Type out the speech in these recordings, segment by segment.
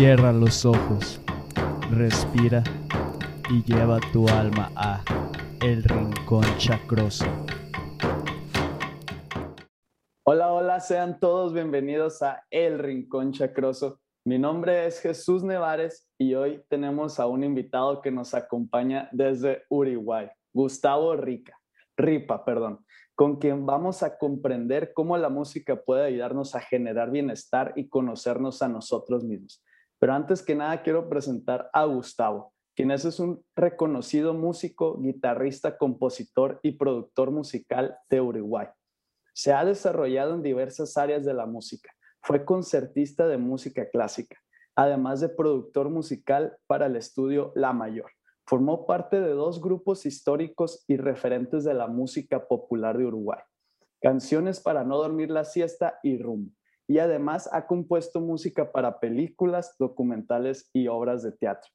Cierra los ojos, respira y lleva tu alma a El Rincón Chacroso. Hola, hola, sean todos bienvenidos a El Rincón Chacroso. Mi nombre es Jesús Nevares y hoy tenemos a un invitado que nos acompaña desde Uruguay, Gustavo Rica, Ripa, perdón, con quien vamos a comprender cómo la música puede ayudarnos a generar bienestar y conocernos a nosotros mismos. Pero antes que nada quiero presentar a Gustavo, quien es un reconocido músico, guitarrista, compositor y productor musical de Uruguay. Se ha desarrollado en diversas áreas de la música. Fue concertista de música clásica, además de productor musical para el estudio La Mayor. Formó parte de dos grupos históricos y referentes de la música popular de Uruguay. Canciones para no dormir la siesta y rumbo y además ha compuesto música para películas, documentales y obras de teatro.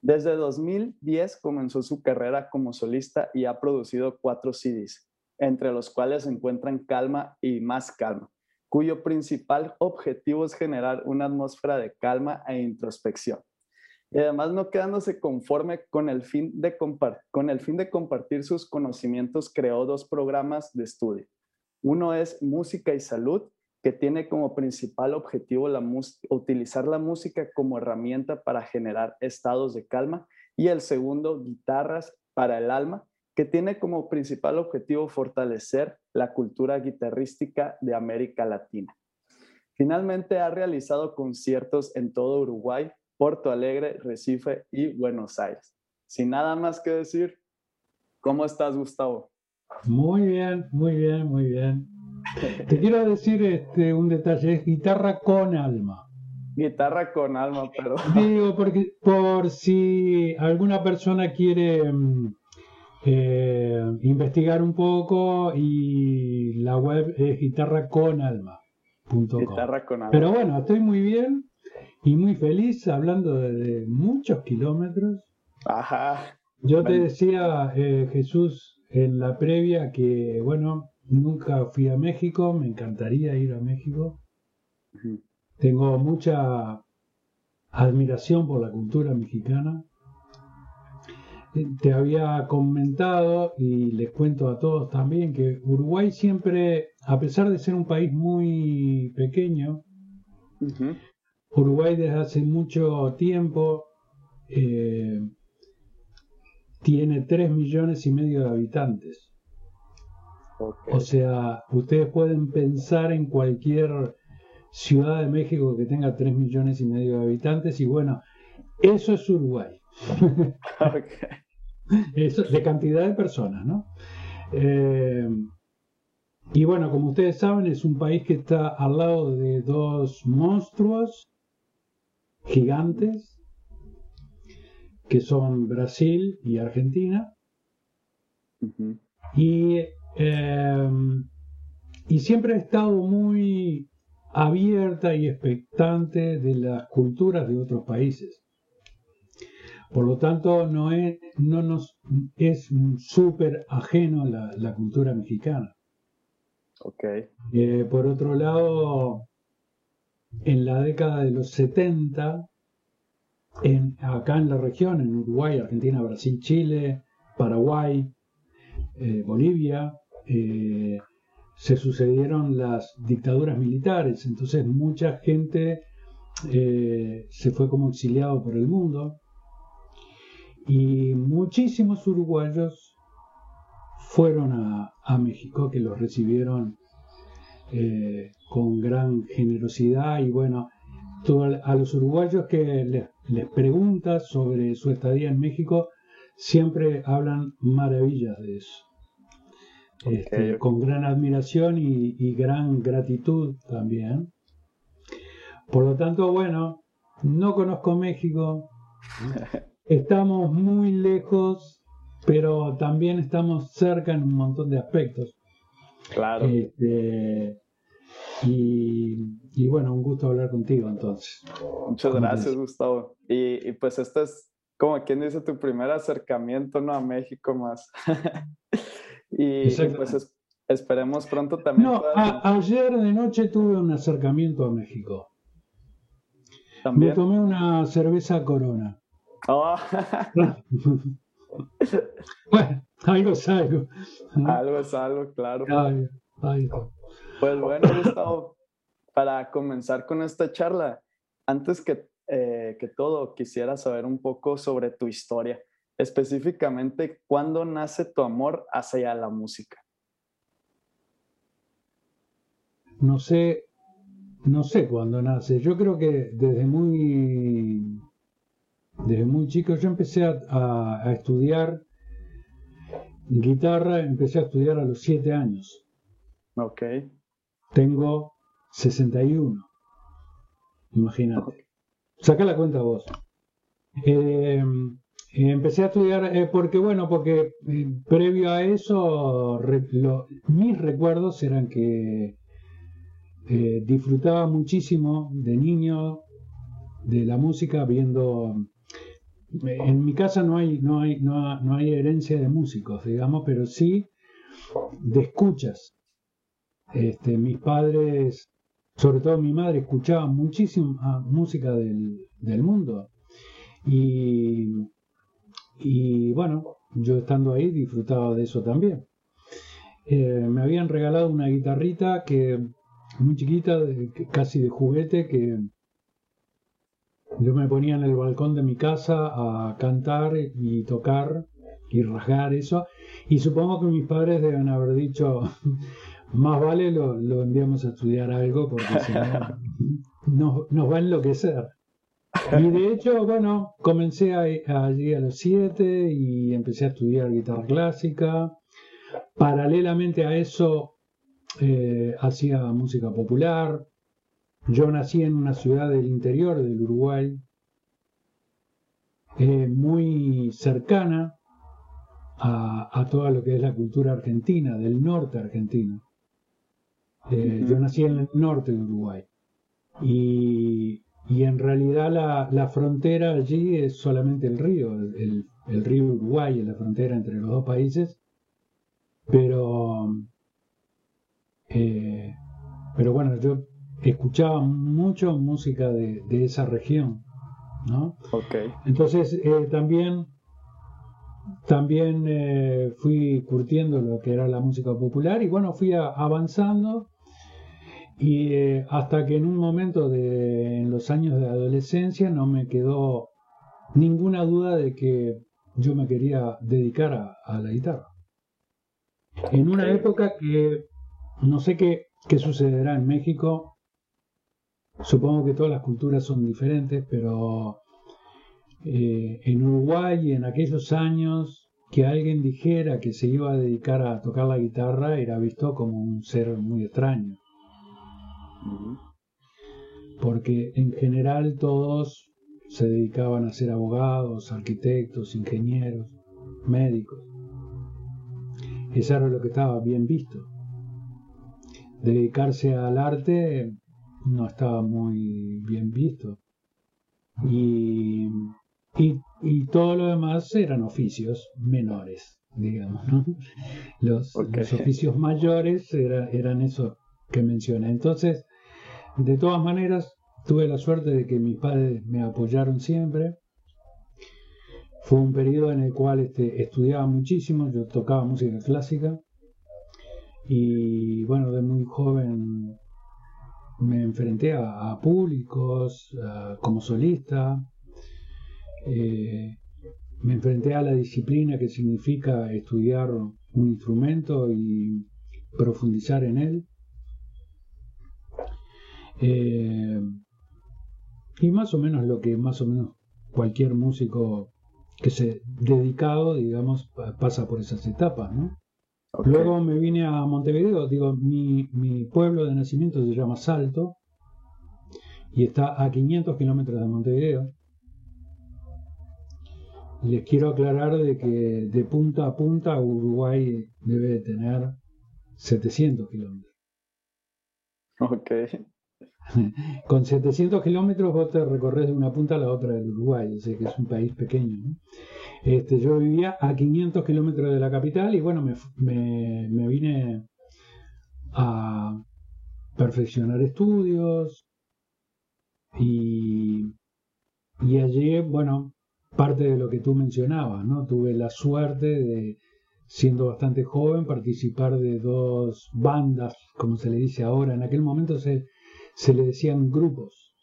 Desde 2010 comenzó su carrera como solista y ha producido cuatro CDs, entre los cuales se encuentran Calma y Más Calma, cuyo principal objetivo es generar una atmósfera de calma e introspección. Y además no quedándose conforme con el fin de, con el fin de compartir sus conocimientos, creó dos programas de estudio. Uno es Música y Salud que tiene como principal objetivo utilizar la música como herramienta para generar estados de calma y el segundo, guitarras para el alma, que tiene como principal objetivo fortalecer la cultura guitarrística de América Latina. Finalmente ha realizado conciertos en todo Uruguay, Porto Alegre, Recife y Buenos Aires. Sin nada más que decir, ¿cómo estás, Gustavo? Muy bien, muy bien, muy bien. Te quiero decir este, un detalle, es guitarra con alma. Guitarra con alma, pero... Digo, porque por si alguna persona quiere mm, eh, investigar un poco y la web es guitarra con alma. Guitarra con alma. Pero bueno, estoy muy bien y muy feliz hablando de, muchos kilómetros. Ajá. Yo te decía, eh, Jesús, en la previa que, bueno, Nunca fui a México, me encantaría ir a México. Tengo mucha admiración por la cultura mexicana. Eh, te había comentado y les cuento a todos también que Uruguay siempre, a pesar de ser un país muy pequeño, Uruguay desde hace mucho tiempo eh, tiene 3 millones y medio de habitantes. O sea, ustedes pueden pensar en cualquier ciudad de México que tenga 3 millones y medio de habitantes y bueno, eso es Uruguay. eso, de cantidad de personas, ¿no? Eh, y bueno, como ustedes saben, es un país que está al lado de dos monstruos gigantes, que son Brasil y Argentina. Y Em, y siempre he estado muy abierta y expectante de las culturas de otros países. Por lo tanto, no es, no nos, es súper ajeno la, la cultura mexicana. Okay. Eh, por otro lado, en la década de los 70, en, acá en la región, en Uruguay, Argentina, Brasil, Chile, Paraguay, eh, Bolivia, eh, se sucedieron las dictaduras militares, entonces mucha gente eh, se fue como exiliado por el mundo. Y muchísimos uruguayos fueron a, México que los recibieron eh, con gran generosidad. Y bueno, a los uruguayos que les, les preguntas sobre su estadía en México siempre hablan maravillas de eso. Este, con gran admiración y, gran gratitud también. Por lo tanto, bueno, no conozco México, estamos muy lejos, pero también estamos cerca en un montón de aspectos. Claro. Este, y, bueno, un gusto hablar contigo entonces. Muchas gracias, Gustavo. Y, y, pues este es, como quien dice, tu primer acercamiento ¿no? a México más. Y, pues esperemos pronto también. No, ayer de noche tuve un acercamiento a México. Me tomé una cerveza corona. Oh. bueno, algo es algo. Algo es algo, claro. Pues bueno, Gustavo, para comenzar con esta charla, antes que, eh, que todo, quisiera saber un poco sobre tu historia, específicamente cuándo nace tu amor hacia la música. No sé, no sé cuándo nace. Yo creo que desde muy, desde muy chico yo empecé a, a estudiar guitarra, empecé a estudiar a los siete años. Ok. Tengo 61. Imagínate. Saca la cuenta vos. Eh, empecé a estudiar eh, porque, bueno, porque eh, previo a eso, mis recuerdos eran que disfrutaba muchísimo de niño de la música viendo en mi casa no hay, no hay, no, no hay herencia de músicos, digamos, pero sí de escuchas. Este, mis padres, sobre todo mi madre, escuchaba muchísima música del, del mundo. Y, y, bueno, yo estando ahí disfrutaba de eso también. Eh, me habían regalado una guitarrita que muy chiquita, casi de juguete, que yo me ponía en el balcón de mi casa a cantar y tocar y rasgar eso. Y supongo que mis padres deben haber dicho, más vale lo, enviamos a estudiar algo porque si no nos, va a enloquecer. Y de hecho, bueno, comencé allí a los siete y empecé a estudiar guitarra clásica. Paralelamente a eso, eh, hacía música popular. Yo nací en una ciudad del interior del Uruguay, eh, muy cercana a, a todo lo que es la cultura argentina, del norte argentino. Eh, yo nací en el norte de Uruguay. Y, en realidad la, frontera allí es solamente el río, el, río Uruguay es la frontera entre los dos países. Pero, eh, pero bueno, yo escuchaba mucho música de, esa región. ¿no? Entonces eh, también también fui curtiendo lo que era la música popular y bueno, fui avanzando y eh, hasta que en un momento de en los años de adolescencia no me quedó ninguna duda de que yo me quería dedicar a, la guitarra. En una época que no sé qué, qué sucederá en México, supongo que todas las culturas son diferentes, pero eh, en Uruguay en aquellos años que alguien dijera que se iba a dedicar a tocar la guitarra era visto como un ser muy extraño porque en general todos se dedicaban a ser abogados, arquitectos, ingenieros, médicos. Eso era lo que estaba bien visto. Dedicarse al arte no estaba muy bien visto. Y, y, todo lo demás eran oficios menores, digamos. Los, oficios mayores eran eso que mencioné. Entonces, de todas maneras, tuve la suerte de que mis padres me apoyaron siempre. Fue un periodo en el cual este, estudiaba muchísimo, yo tocaba música clásica y bueno, de muy joven me enfrenté a, públicos como solista, eh, me enfrenté a la disciplina que significa estudiar un instrumento y profundizar en él. Eh, y más o menos lo que más o menos cualquier músico que se dedicado, digamos, pasa por esas etapas, ¿no? Luego me vine a Montevideo, digo, mi, mi, pueblo de nacimiento se llama Salto y está a 500 kilómetros de Montevideo. Les quiero aclarar de que de punta a punta Uruguay debe de tener 700 kilómetros. Ok. Con 700 kilómetros vos te recorres de una punta a la otra del Uruguay, o sea que es un país pequeño. Este, yo vivía a 500 kilómetros de la capital y bueno, me, me, vine a perfeccionar estudios, y, y allí, bueno, parte de lo que tú mencionabas, ¿no? Tuve la suerte de, siendo bastante joven, participar de dos bandas, como se le dice ahora. En aquel momento se, se le decían grupos.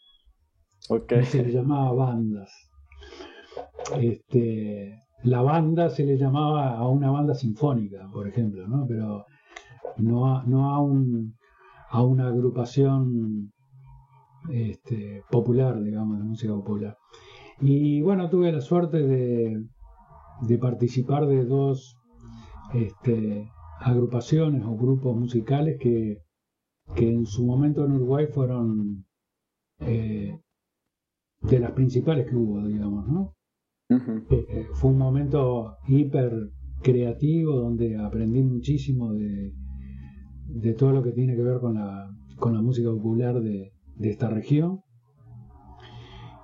Okay. se le llamaba bandas. Este, la banda se le llamaba a una banda sinfónica, por ejemplo, ¿no? Pero no a, no a, un, a una agrupación este, popular, digamos, de música popular. Y bueno, tuve la suerte de, de participar de dos este, agrupaciones o grupos musicales que, que en su momento en Uruguay fueron eh, de las principales que hubo, digamos, ¿no? Eh, eh, fue un momento hiper creativo donde aprendí muchísimo de, de todo lo que tiene que ver con la, con la música popular de, de esta región.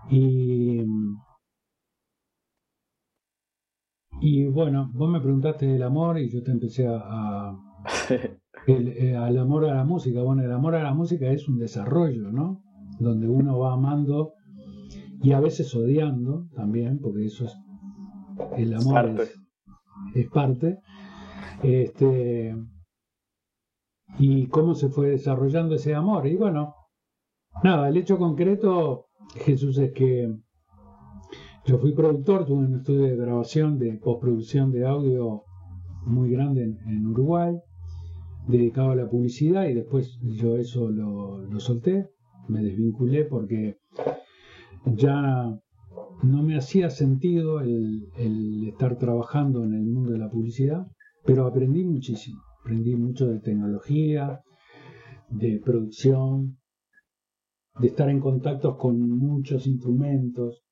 Y, y bueno, vos me preguntaste del amor y yo te empecé a... el, eh, al amor a la música. Bueno, el amor a la música es un desarrollo, ¿no? Donde uno va amando y a veces odiando también, porque eso es el amor parte. Es, es parte. Este, y cómo se fue desarrollando ese amor. Y bueno, nada, el hecho concreto, Jesús, es que yo fui productor, tuve un estudio de grabación, de postproducción de audio muy grande en, en Uruguay, dedicado a la publicidad y después yo eso lo, lo solté, me desvinculé porque ya no me hacía sentido el, el, estar trabajando en el mundo de la publicidad, pero aprendí muchísimo. Aprendí mucho de tecnología, de producción, de estar en contacto con muchos instrumentos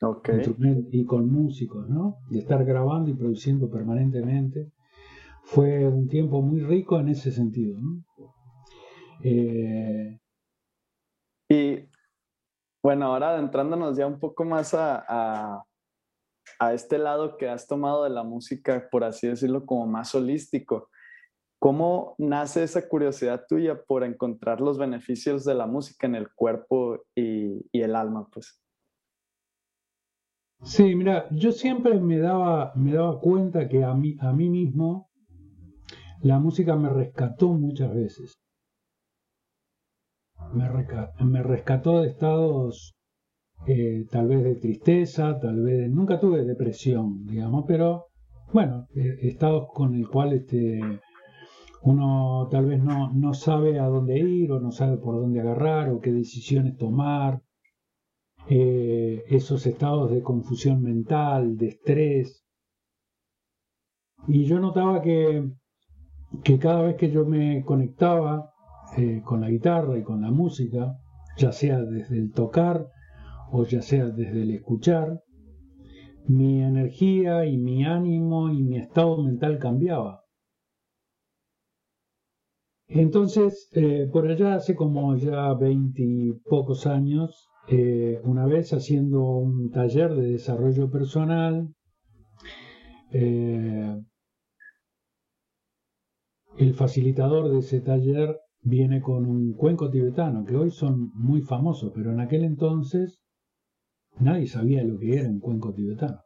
okay. instrument y con músicos, ¿no? De estar grabando y produciendo permanentemente. Fue un tiempo muy rico en ese sentido. ¿no? Eh, y bueno, ahora adentrándonos ya un poco más a, a, a, este lado que has tomado de la música, por así decirlo, como más holístico. ¿Cómo nace esa curiosidad tuya por encontrar los beneficios de la música en el cuerpo y, y el alma? Pues. Sí, mira, yo siempre me daba, me daba cuenta que a mí, a mí mismo la música me rescató muchas veces. Me, resca me rescató de estados eh, tal vez de tristeza, tal vez de, nunca tuve depresión, digamos, pero bueno, eh, estados con el cual este, uno tal vez no, no sabe a dónde ir o no sabe por dónde agarrar o qué decisiones tomar. Eh, esos estados de confusión mental, de estrés. Y yo notaba que, que cada vez que yo me conectaba eh, con la guitarra y con la música, ya sea desde el tocar o ya sea desde el escuchar, mi energía y mi ánimo y mi estado mental cambiaba. Entonces, eh, por allá hace como ya veintipocos años, eh, una vez haciendo un taller de desarrollo personal, el facilitador de ese taller viene con un cuenco tibetano, que hoy son muy famosos, pero en aquel entonces nadie sabía lo que era un cuenco tibetano.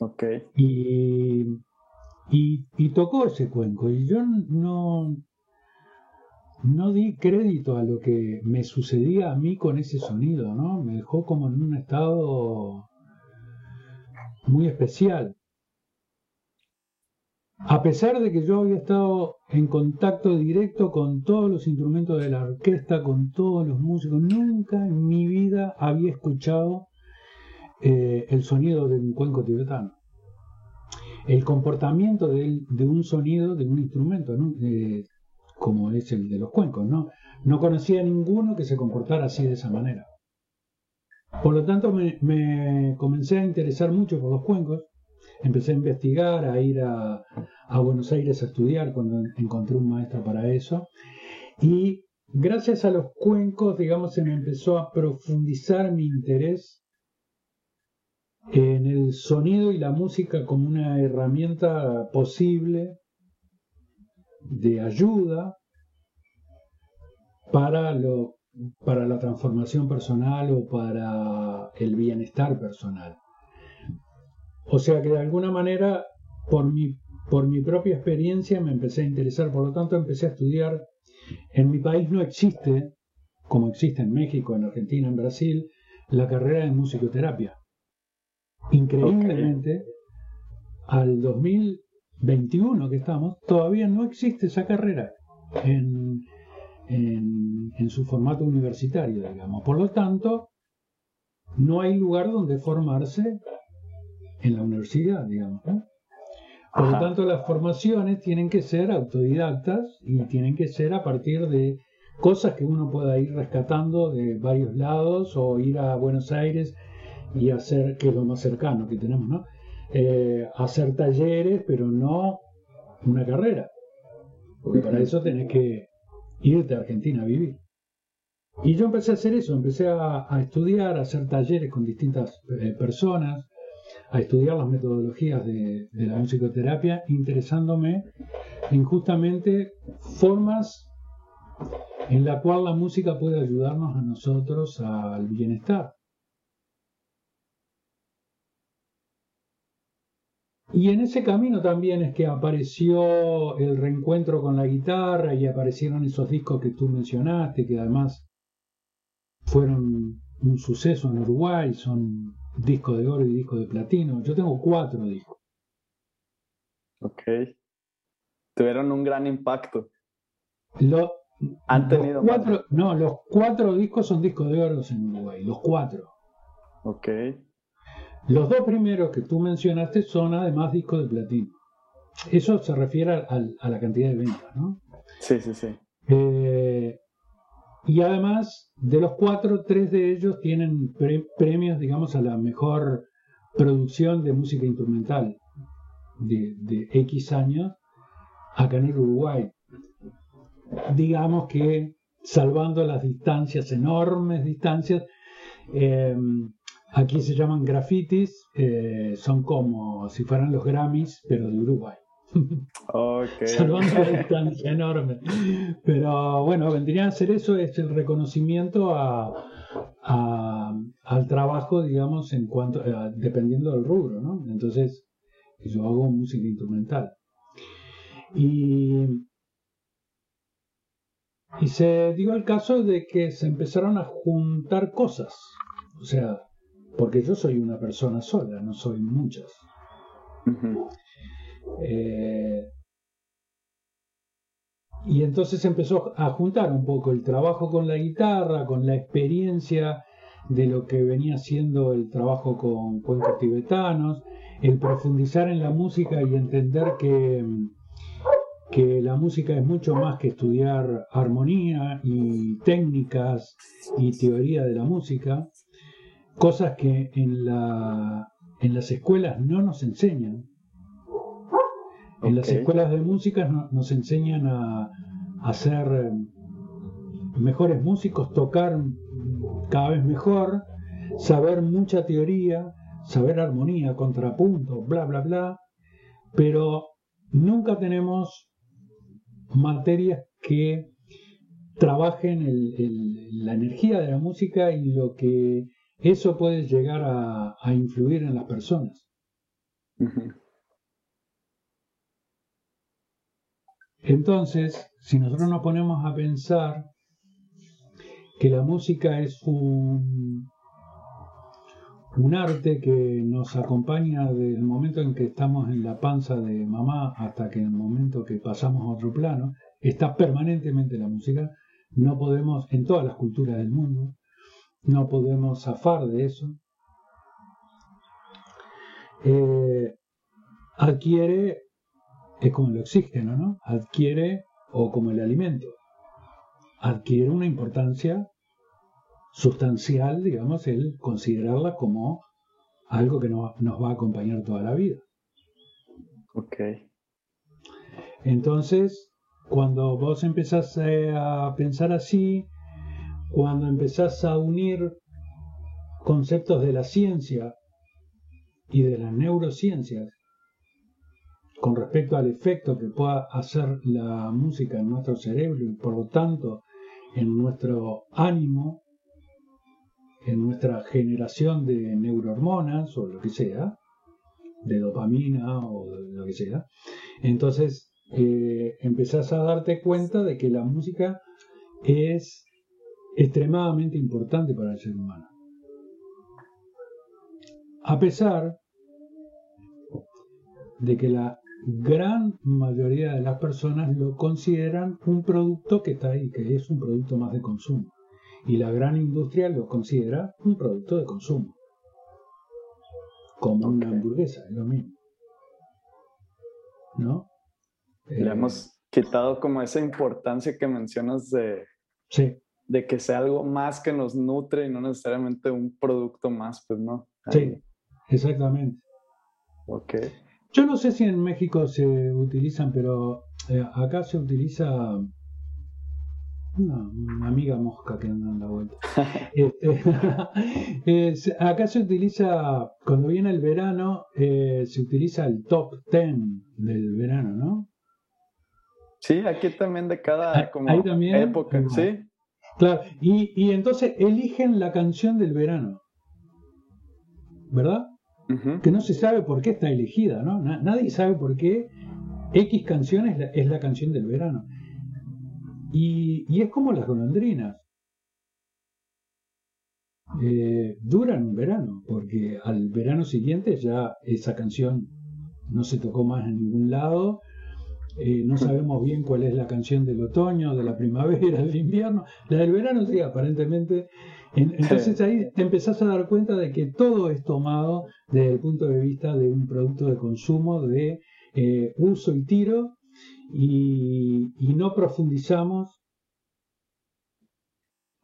Okay. Y, y, y tocó ese cuenco, y yo no, no di crédito a lo que me sucedía a mí con ese sonido, ¿no? Me dejó como en un estado muy especial. A pesar de que yo había estado en contacto directo con todos los instrumentos de la orquesta, con todos los músicos, nunca en mi vida había escuchado eh, el sonido de un cuenco tibetano. El comportamiento de, un sonido de un instrumento. Eh, como es el de los cuencos, ¿no? No conocía a ninguno que se comportara así de esa manera. Por lo tanto, me, me comencé a interesar mucho por los cuencos, empecé a investigar, a ir a, Buenos Aires a estudiar cuando encontré un maestro para eso, y gracias a los cuencos, digamos, se me empezó a profundizar mi interés en el sonido y la música como una herramienta posible de ayuda para lo para la transformación personal o para el bienestar personal. O sea que de alguna manera, por mi, por mi propia experiencia, me empecé a interesar, por lo tanto empecé a estudiar. En mi país no existe, como existe en México, en Argentina, en Brasil, la carrera de musicoterapia. Increíblemente, al 2021 que estamos, todavía no existe esa carrera en, en, su formato universitario, digamos. Por lo tanto, no hay lugar donde formarse en la universidad, digamos. Por lo tanto, las formaciones tienen que ser autodidactas y tienen que ser a partir de cosas que uno pueda ir rescatando de varios lados o ir a Buenos Aires y hacer, que es lo más cercano que tenemos, ¿no? Eh, hacer talleres, pero no una carrera. Porque para eso tenés que irte a Argentina a vivir. Y yo empecé a hacer eso, empecé a, estudiar, a hacer talleres con distintas eh, personas, a estudiar las metodologías de, la musicoterapia, interesándome en justamente formas en la cual la música puede ayudarnos a nosotros al bienestar. Y en ese camino también es que apareció el reencuentro con la guitarra y aparecieron esos discos que tú mencionaste, que además fueron un suceso en Uruguay, son disco de oro y disco de platino. Yo tengo cuatro discos. Ok. Tuvieron un gran impacto. Lo, Han tenido. cuatro, no, los cuatro discos son discos de oro en Uruguay, los cuatro. Ok. Los dos primeros que tú mencionaste son además discos de platino. Eso se refiere a, la cantidad de ventas, ¿no? Sí, sí, sí. Eh, y además, de los cuatro, tres de ellos tienen premios, digamos, a la mejor producción de música instrumental de, X años acá en Uruguay. Digamos que, salvando las distancias, enormes distancias, eh, Aquí se llaman grafitis, eh, son como si fueran los Grammys, pero de Uruguay. Okay. Salvando la distancia enorme. Pero bueno, vendría a ser eso, es el reconocimiento a, al trabajo, digamos, en cuanto, eh, dependiendo del rubro, ¿no? Entonces, yo hago música instrumental. Y, y se dio el caso de que se empezaron a juntar cosas. O sea, porque yo soy una persona sola, no soy muchas. Eh, y entonces empezó a juntar un poco el trabajo con la guitarra, con la experiencia de lo que venía siendo el trabajo con cuencos tibetanos, el profundizar en la música y entender que, que la música es mucho más que estudiar armonía y técnicas y teoría de la música, cosas que en, la, en las escuelas no nos enseñan. En las escuelas de música nos enseñan a, a ser mejores músicos, tocar cada vez mejor, saber mucha teoría, saber armonía, contrapunto, bla, bla, bla, pero nunca tenemos materias que trabajen la energía de la música y lo que eso puede llegar a, influir en las personas. Entonces, si nosotros nos ponemos a pensar que la música es un, arte que nos acompaña desde el momento en que estamos en la panza de mamá hasta que el momento que pasamos a otro plano, está permanentemente la música, no podemos, en todas las culturas del mundo, no podemos zafar de eso, eh, adquiere, es como el oxígeno, ¿no? Adquiere, o como el alimento, adquiere una importancia sustancial, digamos, el considerarla como algo que nos va a acompañar toda la vida. Ok. Entonces, cuando vos empezás a pensar así, cuando empezás a unir conceptos de la ciencia y de las neurociencias con respecto al efecto que pueda hacer la música en nuestro cerebro y por lo tanto en nuestro ánimo, en nuestra generación de neurohormonas o lo que sea, de dopamina o lo que sea. Entonces eh, empezás a darte cuenta de que la música es extremadamente importante para el ser humano. A pesar de que la gran mayoría de las personas lo consideran un producto que está ahí, que es un producto más de consumo. Y la gran industria lo considera un producto de consumo. Como una hamburguesa, es lo mismo. ¿No? Le eh, hemos quitado como esa importancia que mencionas de, de que sea algo más que nos nutre y no necesariamente un producto más, pues no. Sí, exactamente. Ok. Yo no sé si en México se utilizan, pero eh, acá se utiliza una, amiga mosca que anda en la vuelta. Este, acá se utiliza, cuando viene el verano, eh, se utiliza el top 10 del verano, ¿no? Sí, aquí también de cada como época, sí. Claro, y, y entonces eligen la canción del verano, ¿verdad? Que no se sabe por qué está elegida, ¿no? nadie sabe por qué X canción es la, canción del verano. Y, es como las golondrinas. Eh, duran un verano, porque al verano siguiente ya esa canción no se tocó más en ningún lado. Eh, no sabemos bien cuál es la canción del otoño, de la primavera, del invierno. La del verano sí, aparentemente entonces ahí te empezás a dar cuenta de que todo es tomado desde el punto de vista de un producto de consumo, de eh, uso y tiro, y, no profundizamos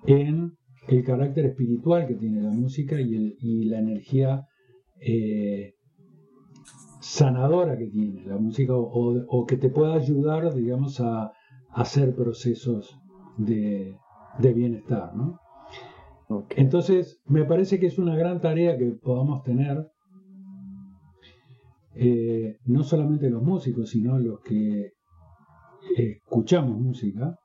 en el carácter espiritual que tiene la música y, la energía eh, sanadora que tiene la música o, que te pueda ayudar, digamos, a, hacer procesos de, de bienestar, ¿no? Entonces, me parece que es una gran tarea que podamos tener, eh, no solamente los músicos, sino los que escuchamos música,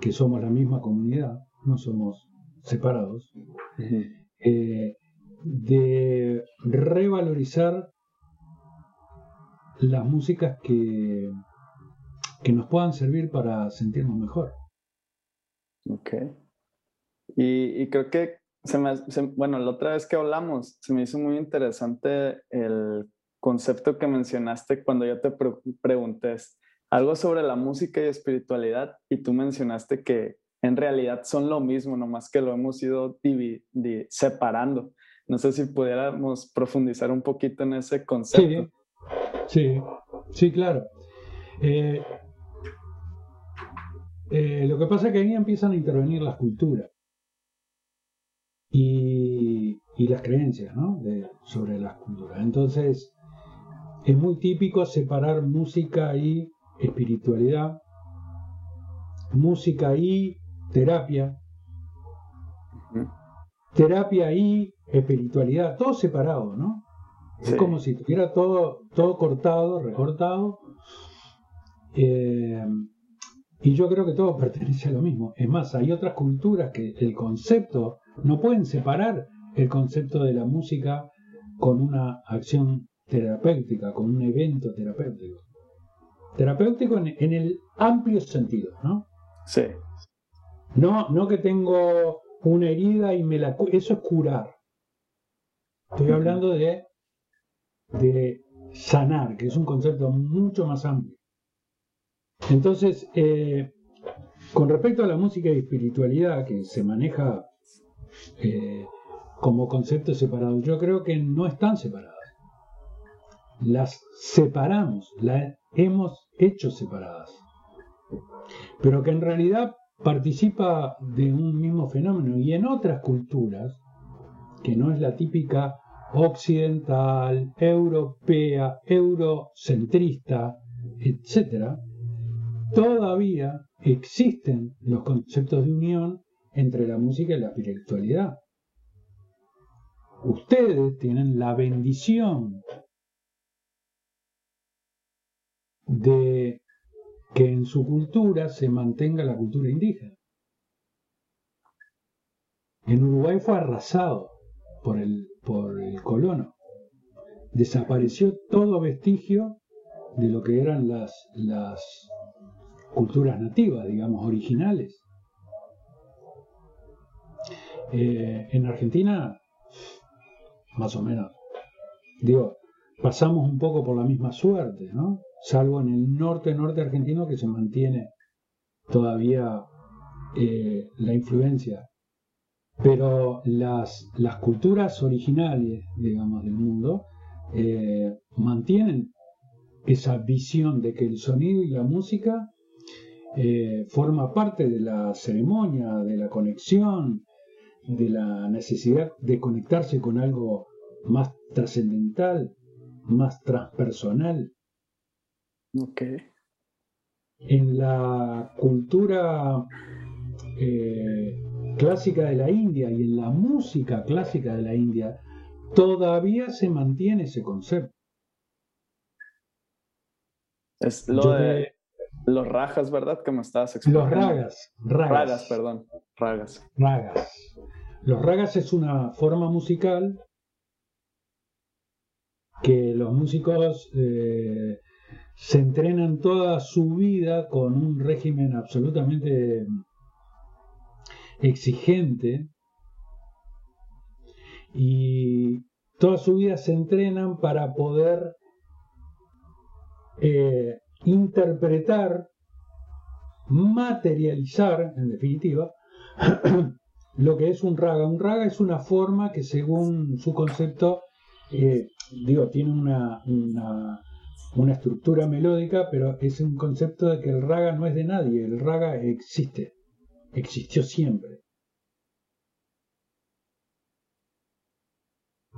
que somos la misma comunidad, no somos separados, eh, de revalorizar las músicas que, que nos puedan servir para sentirnos mejor. Okay. Y, creo que, se me, bueno, la otra vez que hablamos, se me hizo muy interesante el concepto que mencionaste cuando yo te pregunté algo sobre la música y espiritualidad y tú mencionaste que en realidad son lo mismo, nomás que lo hemos ido separando. No sé si pudiéramos profundizar un poquito en ese concepto. Sí, sí, claro. Eh, eh, lo que pasa es que ahí empiezan a intervenir las culturas y, las creencias ¿no? sobre las culturas. Entonces, es muy típico separar música y espiritualidad, música y terapia, terapia y espiritualidad, todo separado, ¿no? Es como si estuviera todo, todo cortado, recortado. Eh, y yo creo que todo pertenece a lo mismo. Es más, hay otras culturas que el concepto no pueden separar el concepto de la música con una acción terapéutica, con un evento terapéutico. Terapéutico en, el amplio sentido, ¿no? Sí. No, no que tengo una herida y me la... Eso es curar. Estoy hablando de, de sanar, que es un concepto mucho más amplio. Entonces, eh, con respecto a la música y espiritualidad, que se maneja eh, como conceptos separados. Yo creo que no están separadas. Las separamos, las hemos hecho separadas. Pero que en realidad participa de un mismo fenómeno y en otras culturas, que no es la típica occidental, europea, eurocentrista, etc., todavía existen los conceptos de unión entre la música y la espiritualidad. Ustedes tienen la bendición de que en su cultura se mantenga la cultura indígena. En Uruguay fue arrasado por el, por el colono. Desapareció todo vestigio de lo que eran las, las culturas nativas, digamos, originales. Eh, en Argentina, más o menos, digo, pasamos un poco por la misma suerte, ¿no? Salvo en el norte, norte argentino, que se mantiene todavía eh, la influencia. Pero las, las culturas originales, digamos, del mundo, eh, mantienen esa visión de que el sonido y la música forma parte de la ceremonia, de la conexión, de la necesidad de conectarse con algo más trascendental, más transpersonal. Okay. En la cultura eh, clásica de la India y en la música clásica de la India, todavía se mantiene ese concepto. Es lo de los rajas, ¿verdad? Que me estabas explicando. Los ragas, ragas. Ragas, perdón. Ragas. Ragas. Los ragas es una forma musical que los músicos eh, se entrenan toda su vida con un régimen absolutamente exigente y toda su vida se entrenan para poder eh, interpretar, materializar, en definitiva, lo que es un raga. Un raga es una forma que según su concepto, eh, digo, tiene una, una, una, estructura melódica, pero es un concepto de que el raga no es de nadie, el raga existe, existió siempre.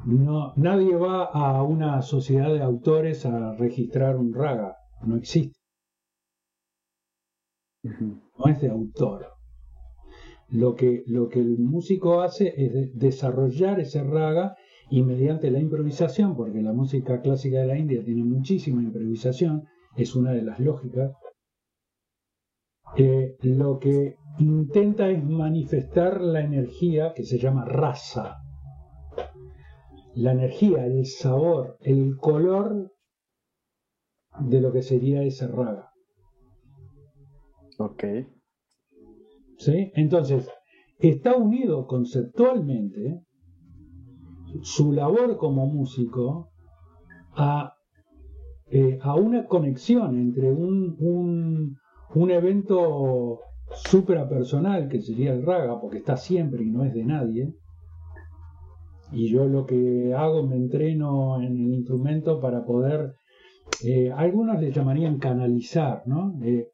No, nadie va a una sociedad de autores a registrar un raga, no existe. No es de autor. Lo que, lo que el músico hace es desarrollar ese raga y mediante la improvisación, porque la música clásica de la India tiene muchísima improvisación, es una de las lógicas, eh, lo que intenta es manifestar la energía que se llama raza la energía, el sabor, el color de lo que sería ese raga. Ok. Entonces, está unido conceptualmente su labor como músico a, eh, a una conexión entre un, un, un evento suprapersonal, que sería el raga, porque está siempre y no es de nadie, y yo lo que hago me entreno en el instrumento para poder, eh, algunos le llamarían canalizar, ¿no? Eh,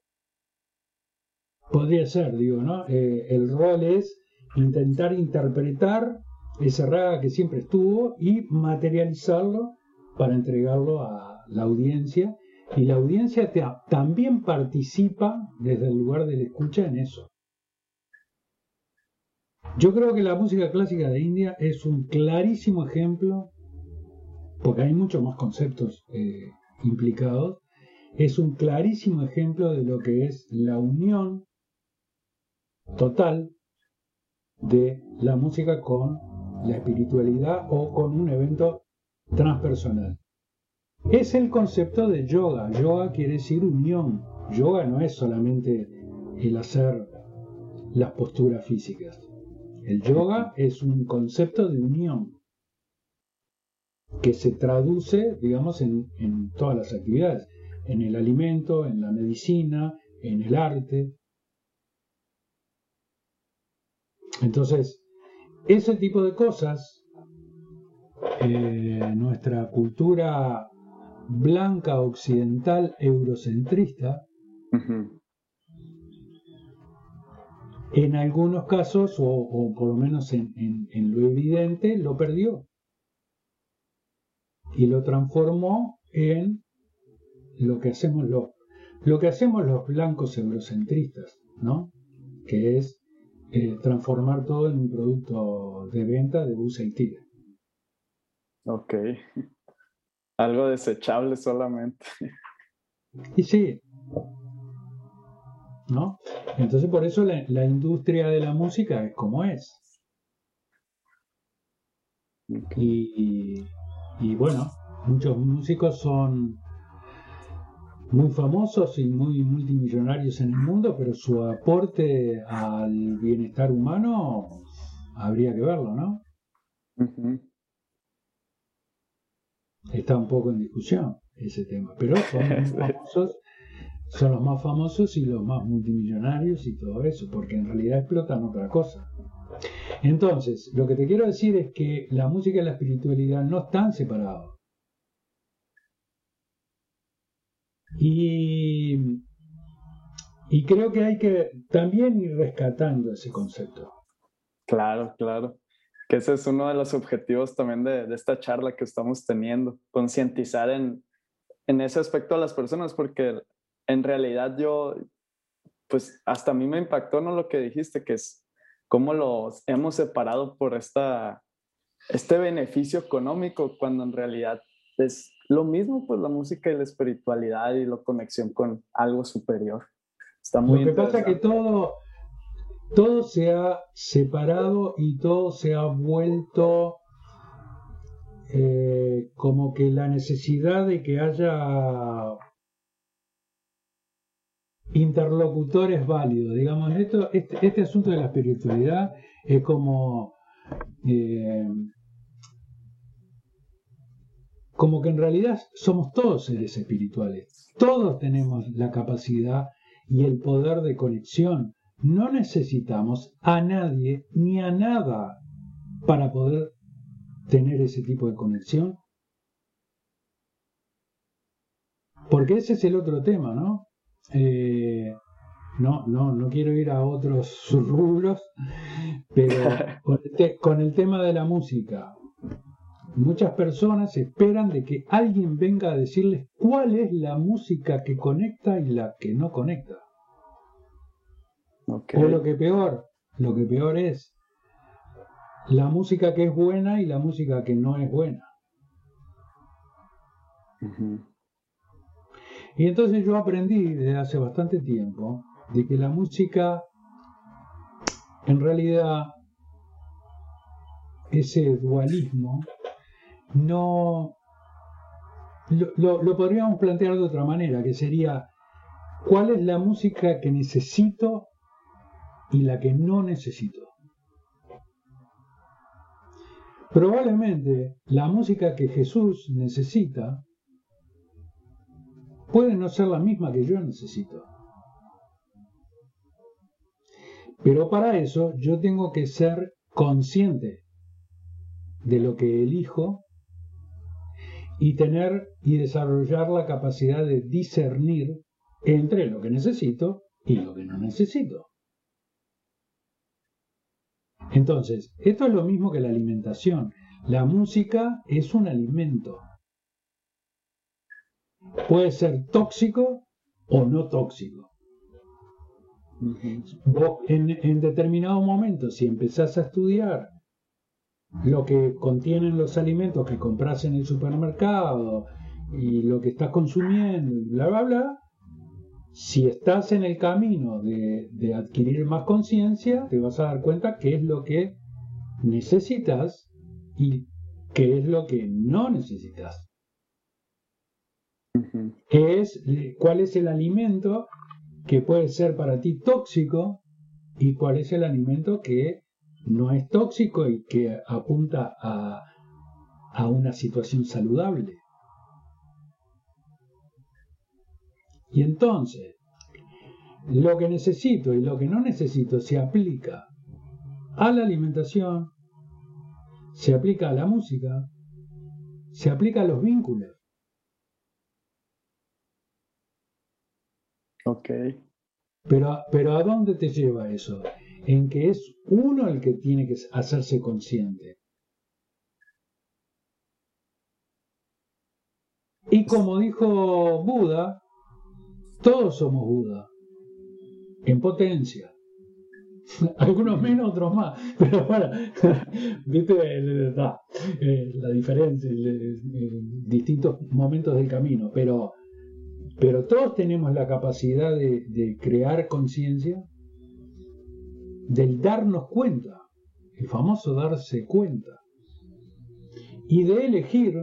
podría ser, digo, ¿no? Eh, el rol es intentar interpretar ese raga que siempre estuvo y materializarlo para entregarlo a la audiencia y la audiencia también participa desde el lugar de la escucha en eso. Yo creo que la música clásica de India es un clarísimo ejemplo, porque hay muchos más conceptos eh, implicados, es un clarísimo ejemplo de lo que es la unión total de la música con la espiritualidad o con un evento transpersonal. Es el concepto de yoga. Yoga quiere decir unión. Yoga no es solamente el hacer las posturas físicas. El yoga es un concepto de unión que se traduce, digamos, en, todas las actividades, en el alimento, en la medicina, en el arte. Entonces, ese tipo de cosas, eh, nuestra cultura blanca, occidental, eurocentrista, en algunos casos, o, por lo menos en, lo evidente, lo perdió. Y lo transformó en lo que hacemos los, lo que hacemos los blancos eurocentristas, ¿no? Que es eh, transformar todo en un producto de venta de busa y tira. Ok. Algo desechable solamente. Y sí, ¿no? Entonces por eso la, la industria de la música es como es. Y, y, bueno, muchos músicos son muy famosos y muy multimillonarios en el mundo, pero su aporte al bienestar humano habría que verlo, ¿no? Está un poco en discusión ese tema, pero son famosos, son los más famosos y los más multimillonarios y todo eso, porque en realidad explotan otra cosa. Entonces, lo que te quiero decir es que la música y la espiritualidad no están separados. Y, y creo que hay que también ir rescatando ese concepto. Claro, claro. Que ese es uno de los objetivos también de, de esta charla que estamos teniendo, concientizar en, en ese aspecto a las personas, porque en realidad yo, pues hasta a mí me impactó ¿no? lo que dijiste, que es cómo los hemos separado por esta, este beneficio económico, cuando en realidad es lo mismo, pues la música y la espiritualidad y la conexión con algo superior. Está muy lo que pasa es que todo, todo se ha separado y todo se ha vuelto eh, como que la necesidad de que haya interlocutores válidos. Digamos, esto, este, este, asunto de la espiritualidad es como, eh, como que en realidad somos todos seres espirituales. Todos tenemos la capacidad y el poder de conexión. No necesitamos a nadie ni a nada para poder tener ese tipo de conexión. Porque ese es el otro tema, ¿no? Eh, no, no, no quiero ir a otros rubros, pero con el, tema de la música, muchas personas esperan de que alguien venga a decirles cuál es la música que conecta y la que no conecta. O lo que peor, lo que peor es la música que es buena y la música que no es buena. Y entonces yo aprendí desde hace bastante tiempo de que la música, en realidad, ese dualismo, no lo, lo, podríamos plantear de otra manera, que sería, ¿cuál es la música que necesito y la que no necesito? Probablemente la música que Jesús necesita puede no ser la misma que yo necesito. Pero para eso yo tengo que ser consciente de lo que elijo y tener y desarrollar la capacidad de discernir entre lo que necesito y lo que no necesito. Entonces, esto es lo mismo que la alimentación. La música es un alimento puede ser tóxico o no tóxico. en, en determinado momento, si empezás a estudiar lo que contienen los alimentos que compras en el supermercado y lo que estás consumiendo, bla, bla, bla, si estás en el camino de, de adquirir más conciencia, te vas a dar cuenta qué es lo que necesitas y qué es lo que no necesitas. Es eh, cuál es el alimento que puede ser para ti tóxico y cuál es el alimento que no es tóxico y que apunta a, a una situación saludable. Y entonces, lo que necesito y lo que no necesito se aplica a la alimentación, se aplica a la música, se aplica a los vínculos. Ok. Pero, pero ¿a dónde te lleva eso? En que es uno el que tiene que hacerse consciente. Y como dijo Buda, todos somos Buda, en potencia. Algunos menos, otros más. Pero bueno, viste la, la diferencia, en distintos momentos del camino. Pero Pero todos tenemos la capacidad de, de crear conciencia, del darnos cuenta, el famoso darse cuenta, y de elegir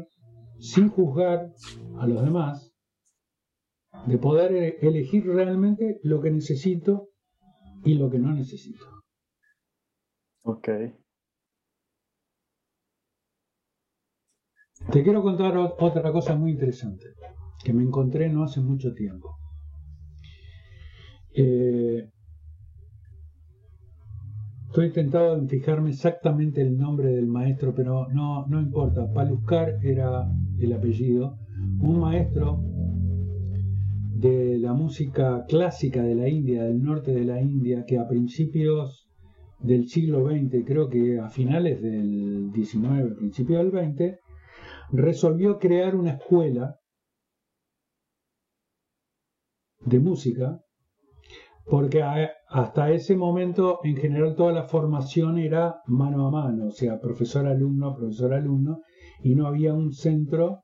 sin juzgar a los demás, de poder e- elegir realmente lo que necesito y lo que no necesito. Ok. Te quiero contar otra cosa muy interesante que me encontré no hace mucho tiempo. Eh, estoy tentado en fijarme exactamente el nombre del maestro, pero no, no importa. Paluskar era el apellido. Un maestro de la música clásica de la India, del norte de la India, que a principios del siglo XX, creo que a finales del XIX, principio del XX, resolvió crear una escuela de música, porque hasta ese momento en general toda la formación era mano a mano, o sea, profesor-alumno, profesor-alumno, y no había un centro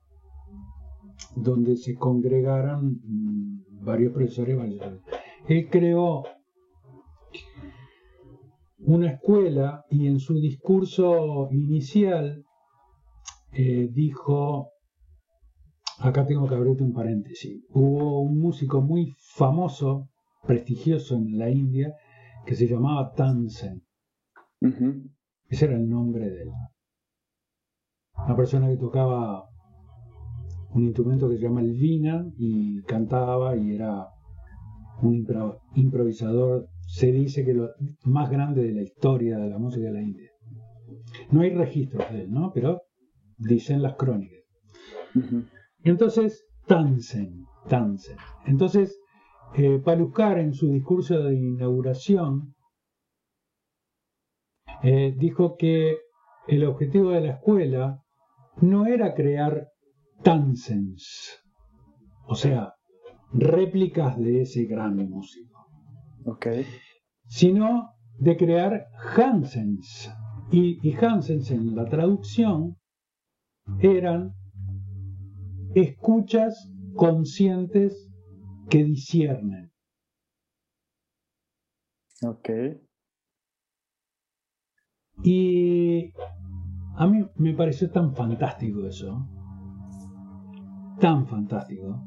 donde se congregaran mm, varios profesores. Él creó una escuela y en su discurso inicial eh, dijo, acá tengo que abrirte un paréntesis, hubo un músico muy famoso, prestigioso en la India, que se llamaba Tansen. Ese era el nombre de él. Una persona que tocaba un instrumento que se llama el vina y cantaba y era un impro- improvisador, se dice que lo más grande de la historia de la música de la India. No hay registros de él, ¿no? Pero dicen las crónicas. Entonces, Tansen, Tansen. Entonces, eh, Paluskar en su discurso de inauguración eh, dijo que el objetivo de la escuela no era crear Tansens, o sea, réplicas de ese gran músico, sino de crear Hansens. Y, y Hansens en la traducción eran escuchas conscientes que disciernen. Ok. Y a mí me pareció tan fantástico eso, tan fantástico,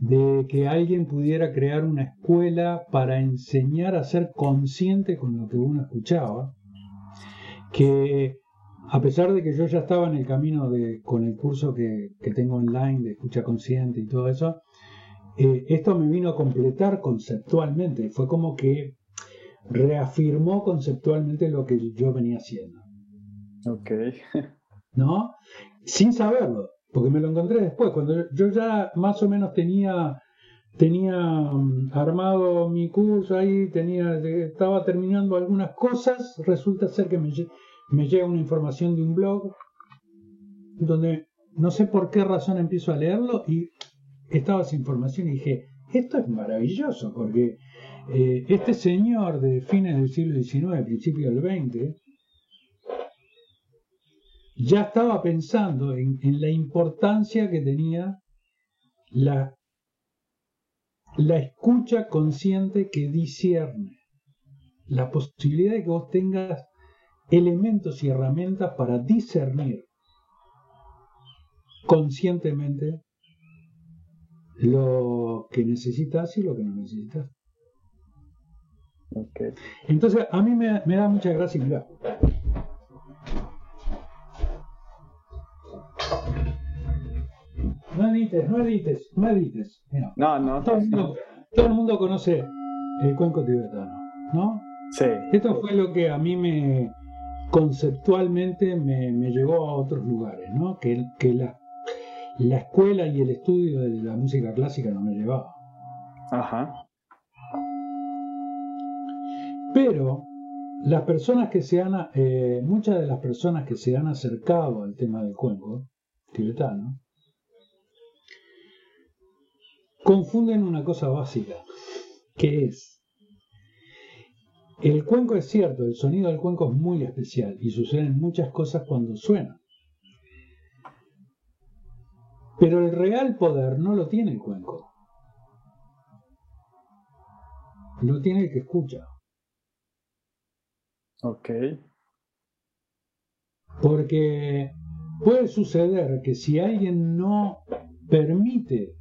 de que alguien pudiera crear una escuela para enseñar a ser consciente con lo que uno escuchaba, que a pesar de que yo ya estaba en el camino de, con el curso que, que tengo online de escucha consciente y todo eso, eh, esto me vino a completar conceptualmente, fue como que reafirmó conceptualmente lo que yo venía haciendo, Ok. ¿no? Sin saberlo, porque me lo encontré después, cuando yo ya más o menos tenía tenía mm, armado mi curso ahí, tenía estaba terminando algunas cosas, resulta ser que me, lle- me llega una información de un blog donde no sé por qué razón empiezo a leerlo y estaba esa información y dije, esto es maravilloso porque eh, este señor de fines del siglo XIX, principios del XX, ya estaba pensando en, la importancia que tenía la, la escucha consciente que discierne, la posibilidad de que vos tengas elementos y herramientas para discernir conscientemente lo que necesitas y lo que no necesitas. Entonces, a mí me, me da mucha gracia. Mirá. No edites, no edites, no edites. Mira, No, no. todo, el mundo, todo el mundo conoce el cuenco tibetano, ¿no? Sí. Esto fue lo que a mí me conceptualmente me, me llevó a otros lugares, ¿no? Que, que la, la escuela y el estudio de la música clásica no me llevaba. Ajá. Pero las personas que se han, eh, muchas de las personas que se han acercado al tema del cuenco tibetano, confunden una cosa básica, que es, el cuenco es cierto, el sonido del cuenco es muy especial y suceden muchas cosas cuando suena. Pero el real poder no lo tiene el cuenco. Lo tiene el que escucha. Ok. Porque puede suceder que si alguien no permite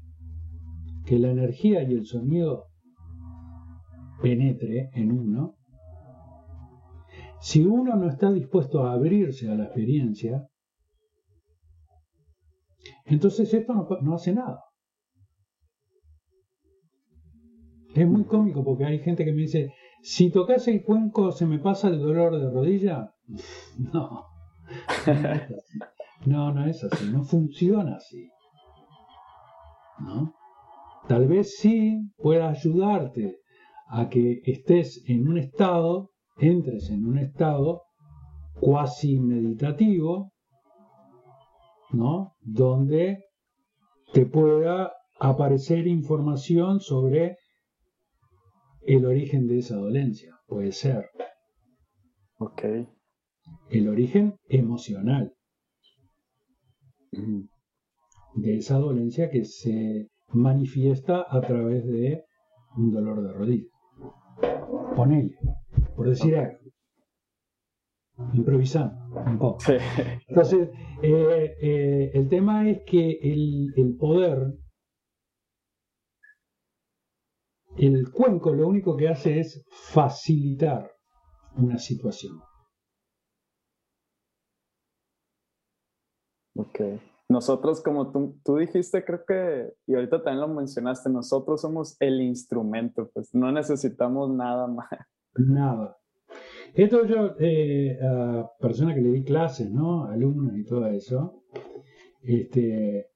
que la energía y el sonido penetre en uno, si uno no está dispuesto a abrirse a la experiencia, entonces esto no, hace nada. Es muy cómico porque hay gente que me dice, si tocas el cuenco se me pasa el dolor de rodilla. No, no, no es así, no funciona así. ¿No? Tal vez sí pueda ayudarte a que estés en un estado, entres en un estado cuasi meditativo, ¿no? Donde te pueda aparecer información sobre el origen de esa dolencia. Puede ser. Ok. El origen emocional de esa dolencia que se manifiesta a través de un dolor de rodilla. Ponele, por decir algo. Improvisando un poco. Entonces, eh, eh, el tema es que el, el poder, el cuenco lo único que hace es facilitar una situación. Ok. Nosotros, como tú, tú, dijiste, creo que, y ahorita también lo mencionaste, nosotros somos el instrumento, pues no necesitamos nada más. Nada. Esto yo, eh, a personas que le di clases, ¿no? Alumnos y todo eso, este,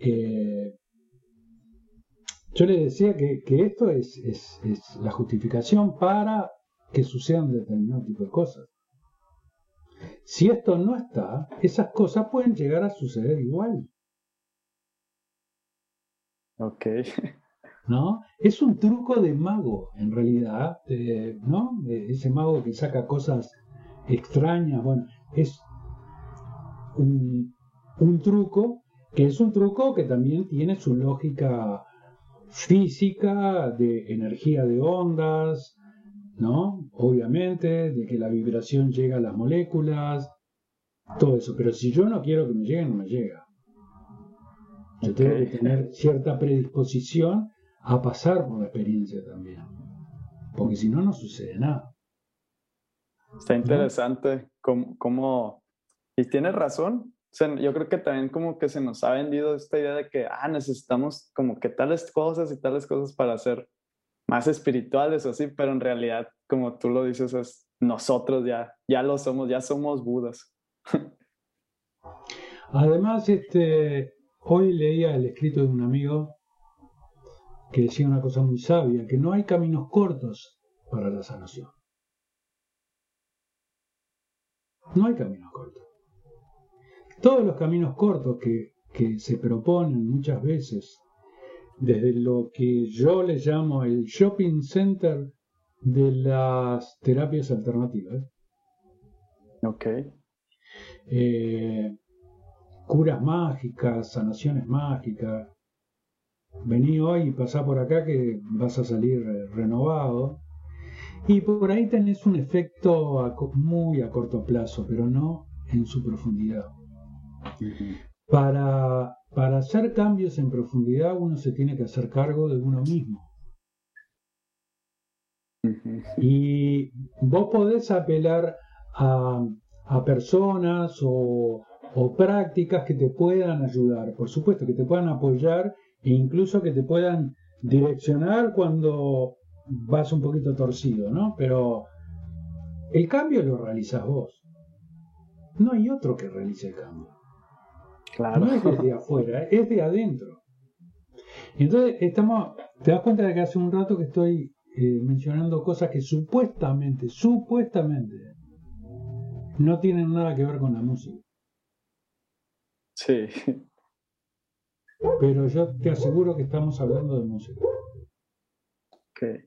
eh, yo les decía que, que esto es, es, es la justificación para que sucedan determinado tipo de cosas. Si esto no está, esas cosas pueden llegar a suceder igual. Ok. ¿No? Es un truco de mago, en realidad, ¿no? Ese mago que saca cosas extrañas, bueno, es un, un truco que es un truco que también tiene su lógica física, de energía de ondas, ¿no? Obviamente, de que la vibración llega a las moléculas, todo eso. Pero si yo no quiero que me llegue, no me llega. Yo tengo que tener cierta predisposición a pasar por la experiencia también. Porque si no, no sucede nada. Está interesante cómo, y tienes razón. yo creo que también como que se nos ha vendido esta idea de que, ah, necesitamos como que tales cosas y tales cosas para hacer más espirituales o así, pero en realidad, como tú lo dices, es nosotros ya, ya lo somos, ya somos budas. Además, este, hoy leía el escrito de un amigo que decía una cosa muy sabia, que no hay caminos cortos para la sanación. No hay caminos cortos. Todos los caminos cortos que, que se proponen muchas veces desde lo que yo le llamo el shopping center de las terapias alternativas. Ok. Eh, curas mágicas, sanaciones mágicas. Vení hoy y pasá por acá que vas a salir renovado. Y por ahí tenés un efecto muy a corto plazo, pero no en su profundidad. Para para hacer cambios en profundidad uno se tiene que hacer cargo de uno mismo. Y vos podés apelar a, personas o, prácticas que te puedan ayudar, por supuesto, que te puedan apoyar e incluso que te puedan direccionar cuando vas un poquito torcido, ¿no? Pero el cambio lo realizas vos. No hay otro que realice el cambio. No es desde afuera, es de adentro. Y entonces estamos, te das cuenta de que hace un rato que estoy eh, mencionando cosas que supuestamente, supuestamente, no tienen nada que ver con la música. Sí. Pero yo te aseguro que estamos hablando de música. Ok.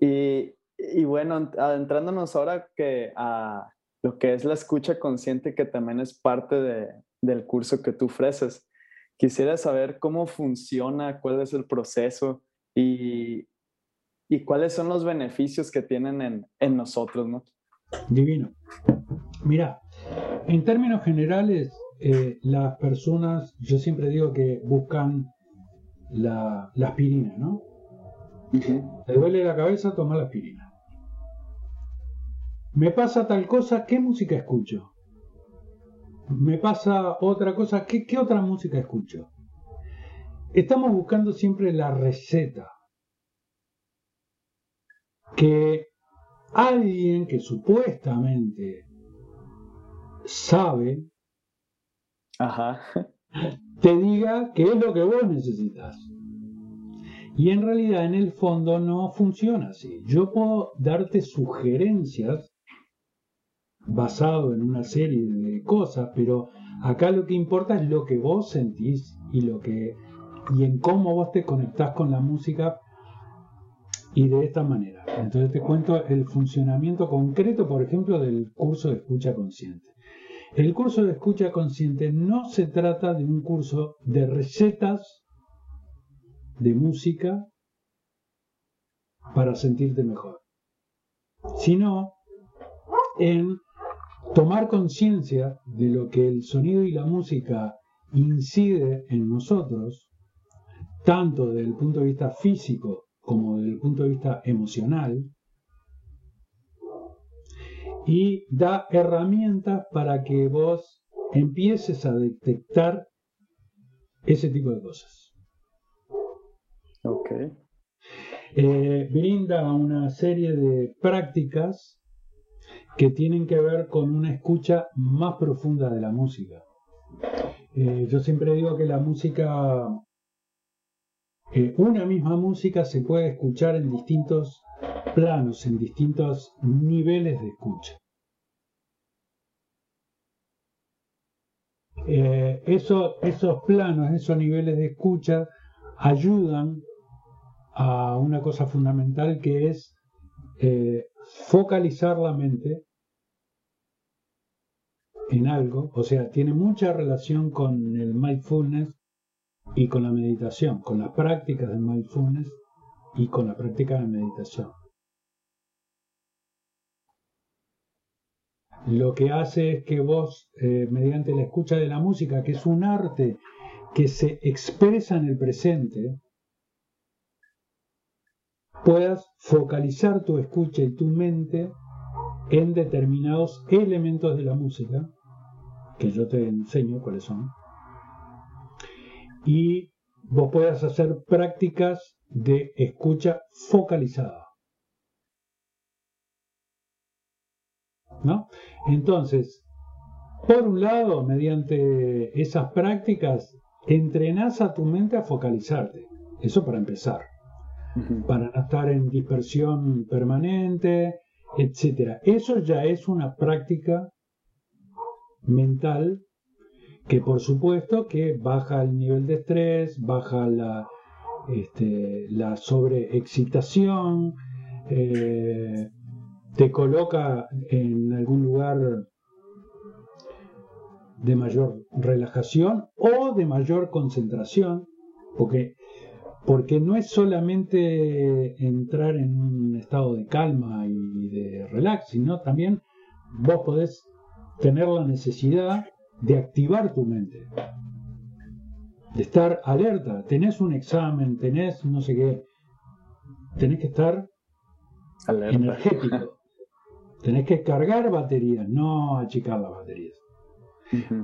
Y, y bueno, adentrándonos ahora que a, lo que es la escucha consciente, que también es parte de, del curso que tú ofreces. quisiera saber cómo funciona, cuál es el proceso y, y cuáles son los beneficios que tienen en, en nosotros, ¿no? Divino. Mira, en términos generales, eh, las personas, yo siempre digo que buscan la, aspirina, ¿no? Te duele la cabeza, toma la aspirina. Me pasa tal cosa, ¿qué música escucho? Me pasa otra cosa, ¿qué, qué otra música escucho? Estamos buscando siempre la receta. Que alguien que supuestamente sabe te diga qué es lo que vos necesitas. Y en realidad en el fondo no funciona así. Yo puedo darte sugerencias basado en una serie de cosas, pero acá lo que importa es lo que vos sentís y lo que y en cómo vos te conectás con la música y de esta manera. Entonces te cuento el funcionamiento concreto, por ejemplo, del curso de escucha consciente. El curso de escucha consciente no se trata de un curso de recetas de música para sentirte mejor, sino en tomar conciencia de lo que el sonido y la música incide en nosotros, tanto desde el punto de vista físico como desde el punto de vista emocional, y da herramientas para que vos empieces a detectar ese tipo de cosas. Ok. Eh, brinda una serie de prácticas que tienen que ver con una escucha más profunda de la música. Eh, yo siempre digo que la música, eh, una misma música se puede escuchar en distintos planos, en distintos niveles de escucha. Eh, esos planos, esos niveles de escucha ayudan a una cosa fundamental que es eh, focalizar la mente en algo, o sea, tiene mucha relación con el mindfulness y con la meditación, con las prácticas de mindfulness y con la práctica de meditación. lo que hace es que vos, eh, mediante la escucha de la música, que es un arte que se expresa en el presente, puedas focalizar tu escucha y tu mente en determinados elementos de la música, que yo te enseño cuáles son, y vos puedas hacer prácticas de escucha focalizada. ¿no? Entonces, por un lado, mediante esas prácticas, entrenás a tu mente a focalizarte. Eso para empezar. Para no estar en dispersión permanente, etc. Eso ya es una práctica mental que por supuesto que baja el nivel de estrés, baja la, este, la sobreexcitación, eh, te coloca en algún lugar de mayor relajación o de mayor concentración, porque, porque no es solamente entrar en un estado de calma y de relax, sino también vos podés tener la necesidad de activar tu mente, de estar alerta, tenés un examen, tenés no sé qué, tenés que estar energético. Tenés que cargar baterías, no achicar las baterías.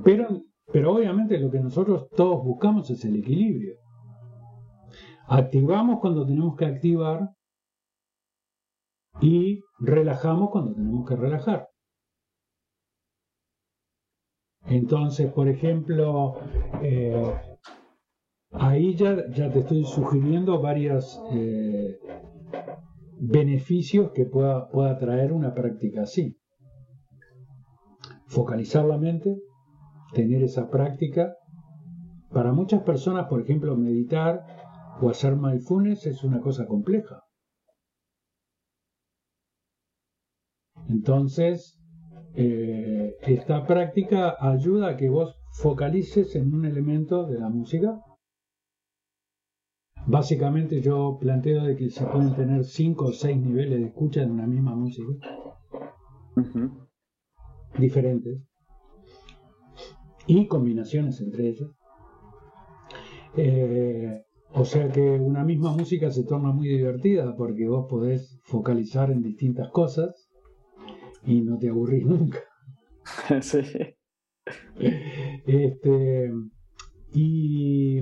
pero, pero obviamente lo que nosotros todos buscamos es el equilibrio. Activamos cuando tenemos que activar y relajamos cuando tenemos que relajar. Entonces, por ejemplo, eh, ahí ya, ya, te estoy sugiriendo varias eh, beneficios que pueda, pueda traer una práctica así. Focalizar la mente, tener esa práctica. Para muchas personas, por ejemplo, meditar o hacer mindfulness es una cosa compleja. Entonces, eh, esta práctica ayuda a que vos focalices en un elemento de la música. Básicamente yo planteo de que se pueden tener cinco o seis niveles de escucha en una misma música. Diferentes. Y combinaciones entre ellas. Eh, o sea que una misma música se torna muy divertida porque vos podés focalizar en distintas cosas y no te aburrís nunca. Sí. Este, y,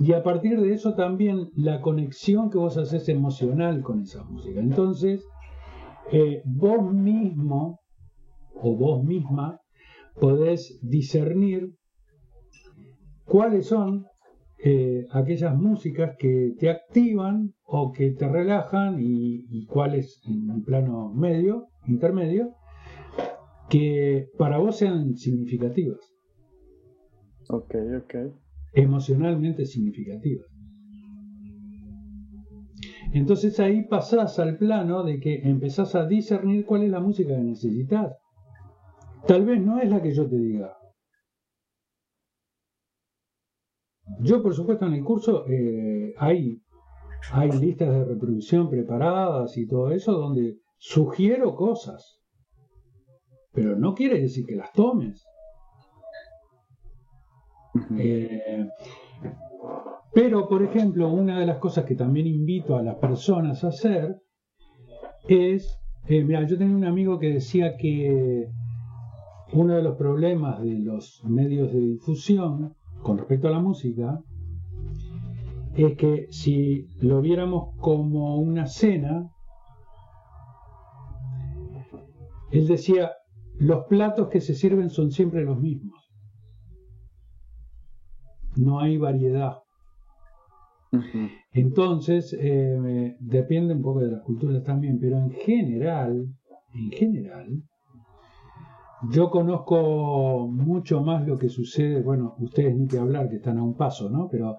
y a partir de eso también la conexión que vos haces emocional con esa música. Entonces, eh, vos mismo o vos misma podés discernir cuáles son eh, aquellas músicas que te activan o que te relajan y, cuáles en un plano medio, intermedio, que para vos sean significativas. Ok, ok. Emocionalmente significativas. Entonces ahí pasás al plano de que empezás a discernir cuál es la música que necesitas. Tal vez no es la que yo te diga. Yo, por supuesto, en el curso eh, hay, hay listas de reproducción preparadas y todo eso donde sugiero cosas pero no quiere decir que las tomes. Eh, pero, por ejemplo, una de las cosas que también invito a las personas a hacer es, eh, mira, yo tenía un amigo que decía que uno de los problemas de los medios de difusión con respecto a la música es que si lo viéramos como una cena, él decía, los platos que se sirven son siempre los mismos. No hay variedad. Entonces, eh, depende un poco de las culturas también, pero en general, en general, yo conozco mucho más lo que sucede, bueno, ustedes ni que hablar, que están a un paso, ¿no? Pero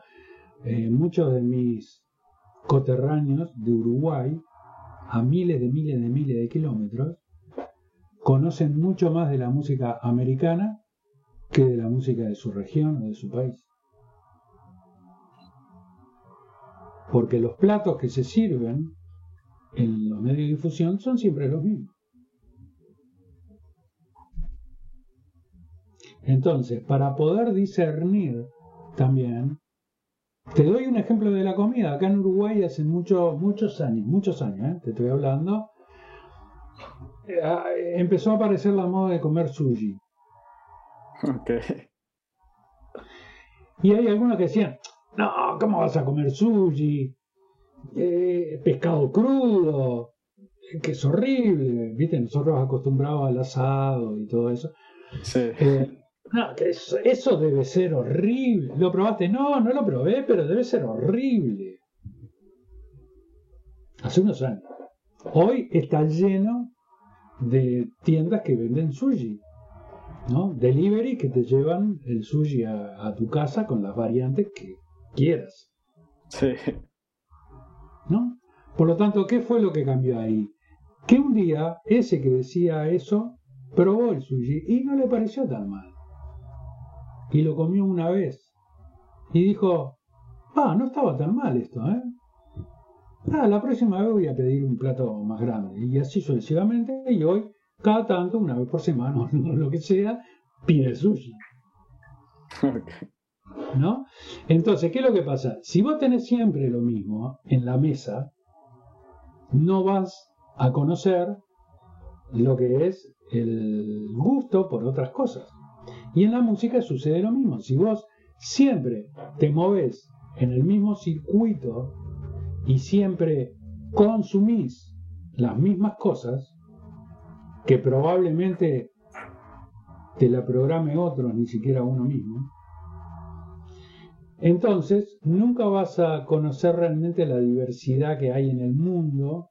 eh, muchos de mis coterráneos de Uruguay, a miles de miles de miles de kilómetros, conocen mucho más de la música americana que de la música de su región o de su país. Porque los platos que se sirven en los medios de difusión son siempre los mismos. Entonces, para poder discernir también, te doy un ejemplo de la comida. Acá en Uruguay hace muchos muchos años, muchos años, ¿eh? te estoy hablando, eh, empezó a aparecer la moda de comer sushi. Y hay algunos que decían, no, ¿cómo vas a comer sushi? Eh, pescado crudo, que es horrible, ¿viste? Nosotros acostumbrados al asado y todo eso. Eh, no, que eso, eso, debe ser horrible. ¿Lo probaste? No, no lo probé, pero debe ser horrible. Hace unos años. Hoy está lleno de tiendas que venden sushi, ¿no? Delivery que te llevan el sushi a, tu casa con las variantes que quieras. Sí. ¿No? Por lo tanto, ¿qué fue lo que cambió ahí? Que un día ese que decía eso probó el sushi y no le pareció tan mal. Y lo comió una vez. Y dijo, ah, no estaba tan mal esto, ¿eh? Ah, la próxima vez voy a pedir un plato más grande. Y así sucesivamente. Y hoy, cada tanto, una vez por semana, o lo que sea, pide sushi. ¿No? Entonces, ¿qué es lo que pasa? Si vos tenés siempre lo mismo en la mesa, no vas a conocer lo que es el gusto por otras cosas. Y en la música sucede lo mismo. Si vos siempre te moves en el mismo circuito y siempre consumís las mismas cosas que probablemente te la programe otro, ni siquiera uno mismo, entonces nunca vas a conocer realmente la diversidad que hay en el mundo,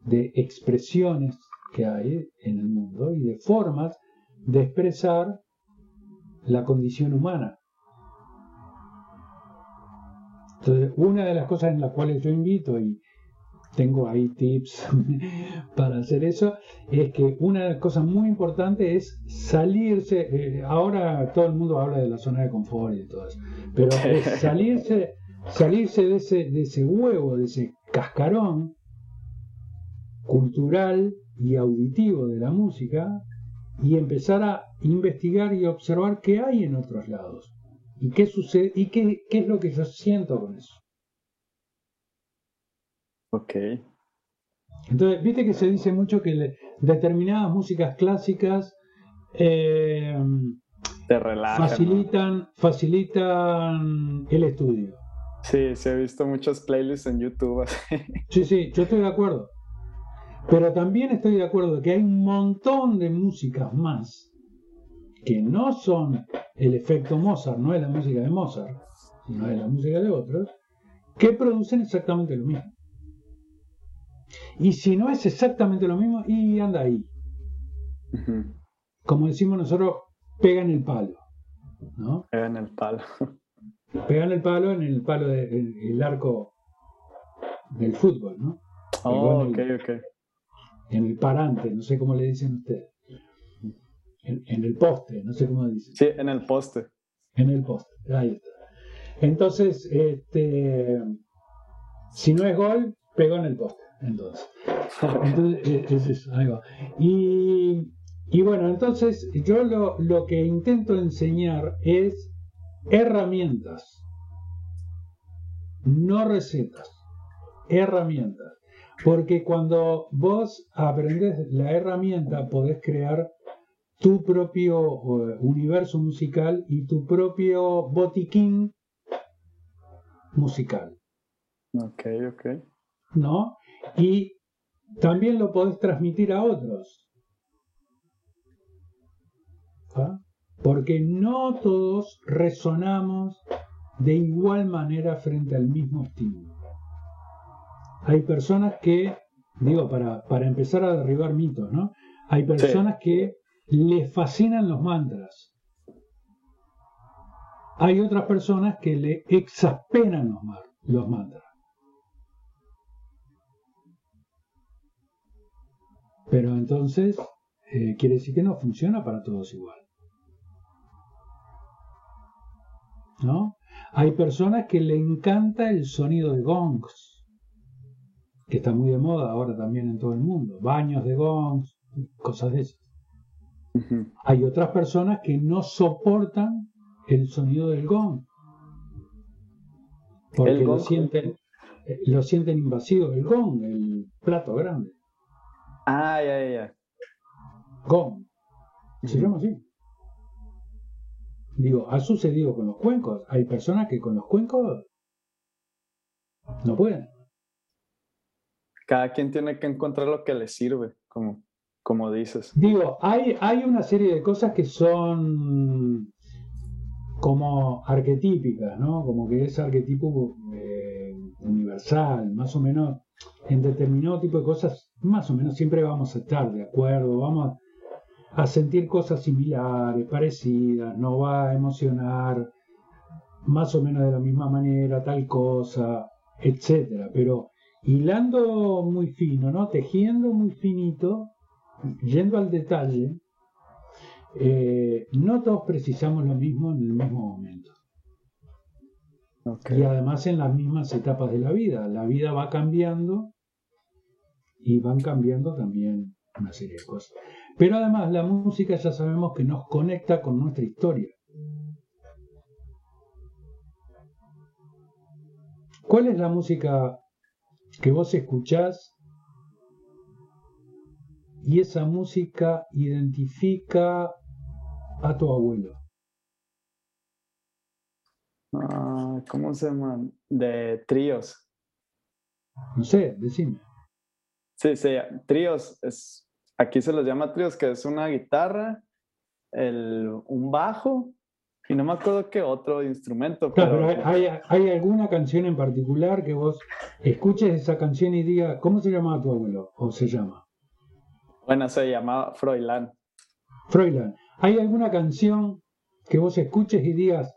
de expresiones que hay en el mundo y de formas de expresar la condición humana. Entonces, una de las cosas en las cuales yo invito y tengo ahí tips para hacer eso, es que una de las cosas muy importantes es salirse, eh, ahora todo el mundo habla de la zona de confort y todo eso, pero es salirse, salirse de ese, de ese huevo, de ese cascarón cultural y auditivo de la música y empezar a investigar y observar qué hay en otros lados y qué sucede y qué, qué es lo que yo siento con eso. Ok. Entonces, viste que se dice mucho que le- determinadas músicas clásicas eh, Te relaja. ¿no? facilitan, facilitan el estudio. Sí, sí, he visto muchos playlists en YouTube. así. Sí, sí, yo estoy de acuerdo. Pero también estoy de acuerdo que hay un montón de músicas más que no son el efecto Mozart, no es la música de Mozart, sino es la música de otros, que producen exactamente lo mismo. Y si no es exactamente lo mismo, y anda ahí. Como decimos nosotros, pega en el palo. ¿no? En el palo. Pegan el palo en el palo del el arco del fútbol, ¿no? Oh, en ok, el- ok. En el parante, no sé cómo le dicen ustedes. En, en el poste, no sé cómo dicen. Sí, en el poste. En el poste, ahí está. Entonces, este, si no es gol, pegó en el poste. Entonces, entonces eh, es eso, ahí va. Y, y bueno, entonces yo lo, lo que intento enseñar es herramientas, no recetas, herramientas. Porque cuando vos aprendés la herramienta, podés crear tu propio eh, universo musical y tu propio botiquín musical, Ok, ok. ¿no? Y también lo podés transmitir a otros. ¿Ah? Porque no todos resonamos de igual manera frente al mismo estímulo. Hay personas que, digo, para, para empezar a derribar mitos, ¿no? Hay personas que les fascinan los mantras. Hay otras personas que le exasperan los, los mantras. Pero entonces eh, quiere decir que no funciona para todos igual. ¿No? Hay personas que le encanta el sonido de gongs, que está muy de moda ahora también en todo el mundo. Baños de gongs, cosas de esas. Hay otras personas que no soportan el sonido del gong. Porque lo sienten, eh, lo sienten invasivo. El gong, el plato grande. Ah, ya, ya, ya. Gong. Se llama así. Digo, ha sucedido con los cuencos. Hay personas que con los cuencos no pueden. Cada quien tiene que encontrar lo que le sirve, como, como dices. Digo, hay, hay una serie de cosas que son como arquetípicas, ¿no? Como que es arquetipo eh, universal, más o menos en determinado tipo de cosas, más o menos siempre vamos a estar de acuerdo, vamos a sentir cosas similares, parecidas, nos va a emocionar más o menos de la misma manera, tal cosa, etcétera. Pero hilando muy fino, ¿no? Tejiendo muy finito, yendo al detalle, eh, no todos precisamos lo mismo en el mismo momento. Y además en las mismas etapas de la vida. La vida va cambiando y van cambiando también una serie de cosas. Pero además la música ya sabemos que nos conecta con nuestra historia. ¿Cuál es la música que vos escuchás y esa música identifica a tu abuelo? Ah, ¿Cómo se llaman? De tríos. No sé, decime. Sí, sí, tríos. Es, aquí se los llama tríos, que es una guitarra, el, un bajo y no me acuerdo qué otro instrumento. Claro, pero, pero hay, alguna canción en particular que vos escuches esa canción y diga, ¿cómo se llamaba tu abuelo? O se llama. Bueno, se llama Froilán. Froilán. ¿Hay alguna canción que vos escuches y digas,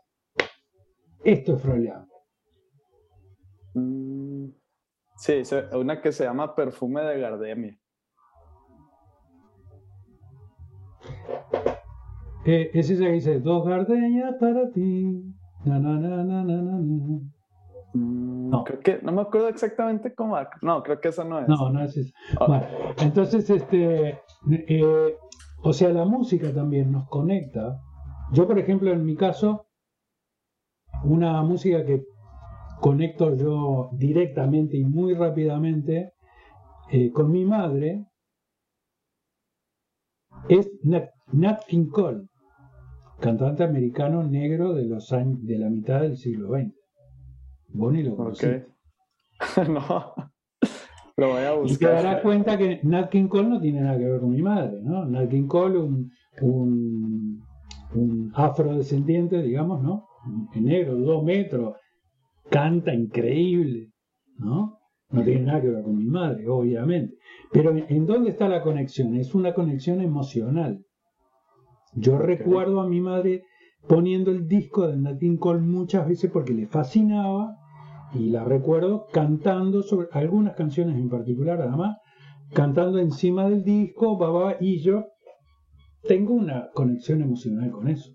esto es Froilán? Mm, Sí, una que se llama Perfume de Gardemia. Eh, es esa que dice, dos gardenias para ti. Na, na, na. Mm, no. Creo que, no me acuerdo exactamente cómo. No, creo que esa no es. No, no es esa. Bueno, entonces, este, eh, o sea, la música también nos conecta. Yo, por ejemplo, en mi caso, una música que conecto yo directamente y muy rápidamente eh, con mi madre es Nat, King Cole, cantante americano negro de los años de la mitad del siglo XX. Bonnie lo conoce. no. Pero voy a buscar. Y te darás cuenta que Nat King Cole no tiene nada que ver con mi madre, ¿no? Nat King Cole, un, un, un afrodescendiente, digamos, ¿no? En negro, dos metros, canta increíble, ¿no? No tiene nada que ver con mi madre, obviamente. Pero ¿en dónde está la conexión? Es una conexión emocional. Yo recuerdo a mi madre poniendo el disco de Nat King Cole muchas veces porque le fascinaba y la recuerdo cantando sobre algunas canciones en particular, además, cantando encima del disco, babá, y yo tengo una conexión emocional con eso.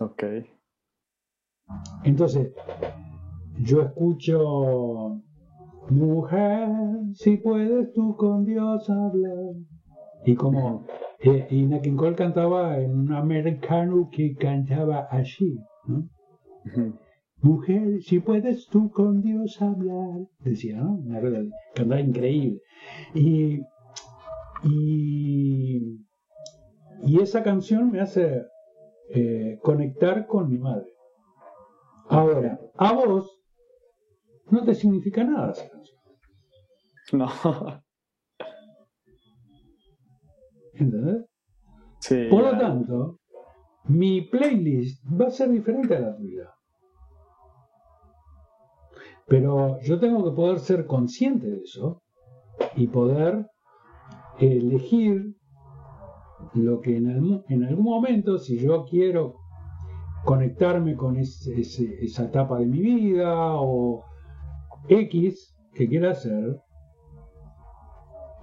Ok. Entonces, yo escucho, mujer, si puedes tú con Dios hablar. Y como, eh, y King Cole cantaba en un americano que cantaba así, ¿no? Mujer, si puedes tú con Dios hablar, decía, ¿no? Una cantaba increíble. Y, y, y esa canción me hace eh, conectar con mi madre. Ahora, a vos no te significa nada esa canción. No. ¿Entendés? Sí. Por lo tanto, mi playlist va a ser diferente a la tuya. Pero yo tengo que poder ser consciente de eso y poder elegir lo que en, en algún momento, si yo quiero conectarme con esa etapa de mi vida o X que quiera hacer,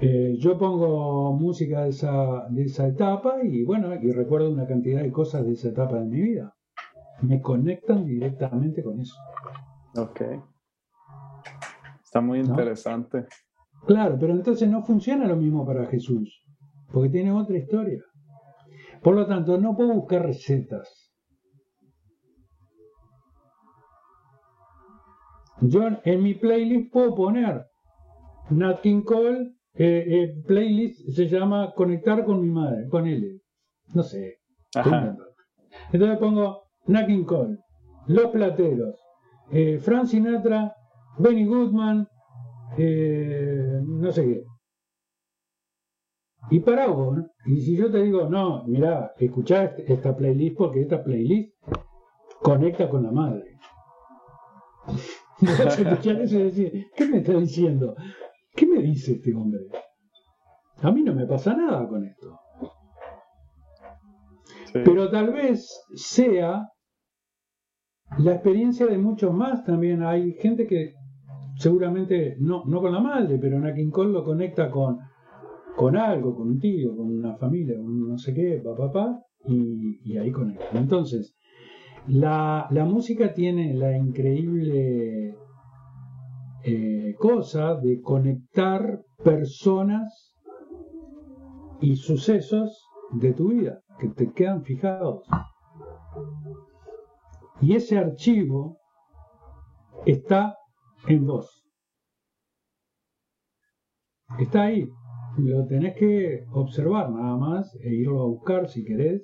eh, yo pongo música de esa, de esa etapa y bueno, y recuerdo una cantidad de cosas de esa etapa de mi vida. Me conectan directamente con eso. Ok. Está muy interesante. Claro, pero entonces no funciona lo mismo para Jesús, porque tiene otra historia. Por lo tanto, no puedo buscar recetas. Yo en mi playlist puedo poner Nat King Cole, eh, eh, playlist se llama Conectar con mi madre, con él. No sé. Entonces pongo Nat King Cole, Los Plateros, eh, Frank Sinatra, Benny Goodman, no sé qué. Y para vos, y si yo te digo, no, mira, escuchá esta playlist porque esta playlist conecta con la madre. ¿qué me está diciendo? ¿Qué me dice este hombre? A mí no me pasa nada con esto. Pero tal vez sea la experiencia de muchos más también. Hay gente que seguramente no, no con la madre, pero en King Cole lo conecta con, con algo, con un tío, con una familia, con no sé qué, papá, papá, y, y ahí conecta. Entonces, la, música tiene la increíble eh, cosa de conectar personas y sucesos de tu vida que te quedan fijados. Y ese archivo está en vos. Está ahí. Lo tenés que observar nada más e irlo a buscar si querés.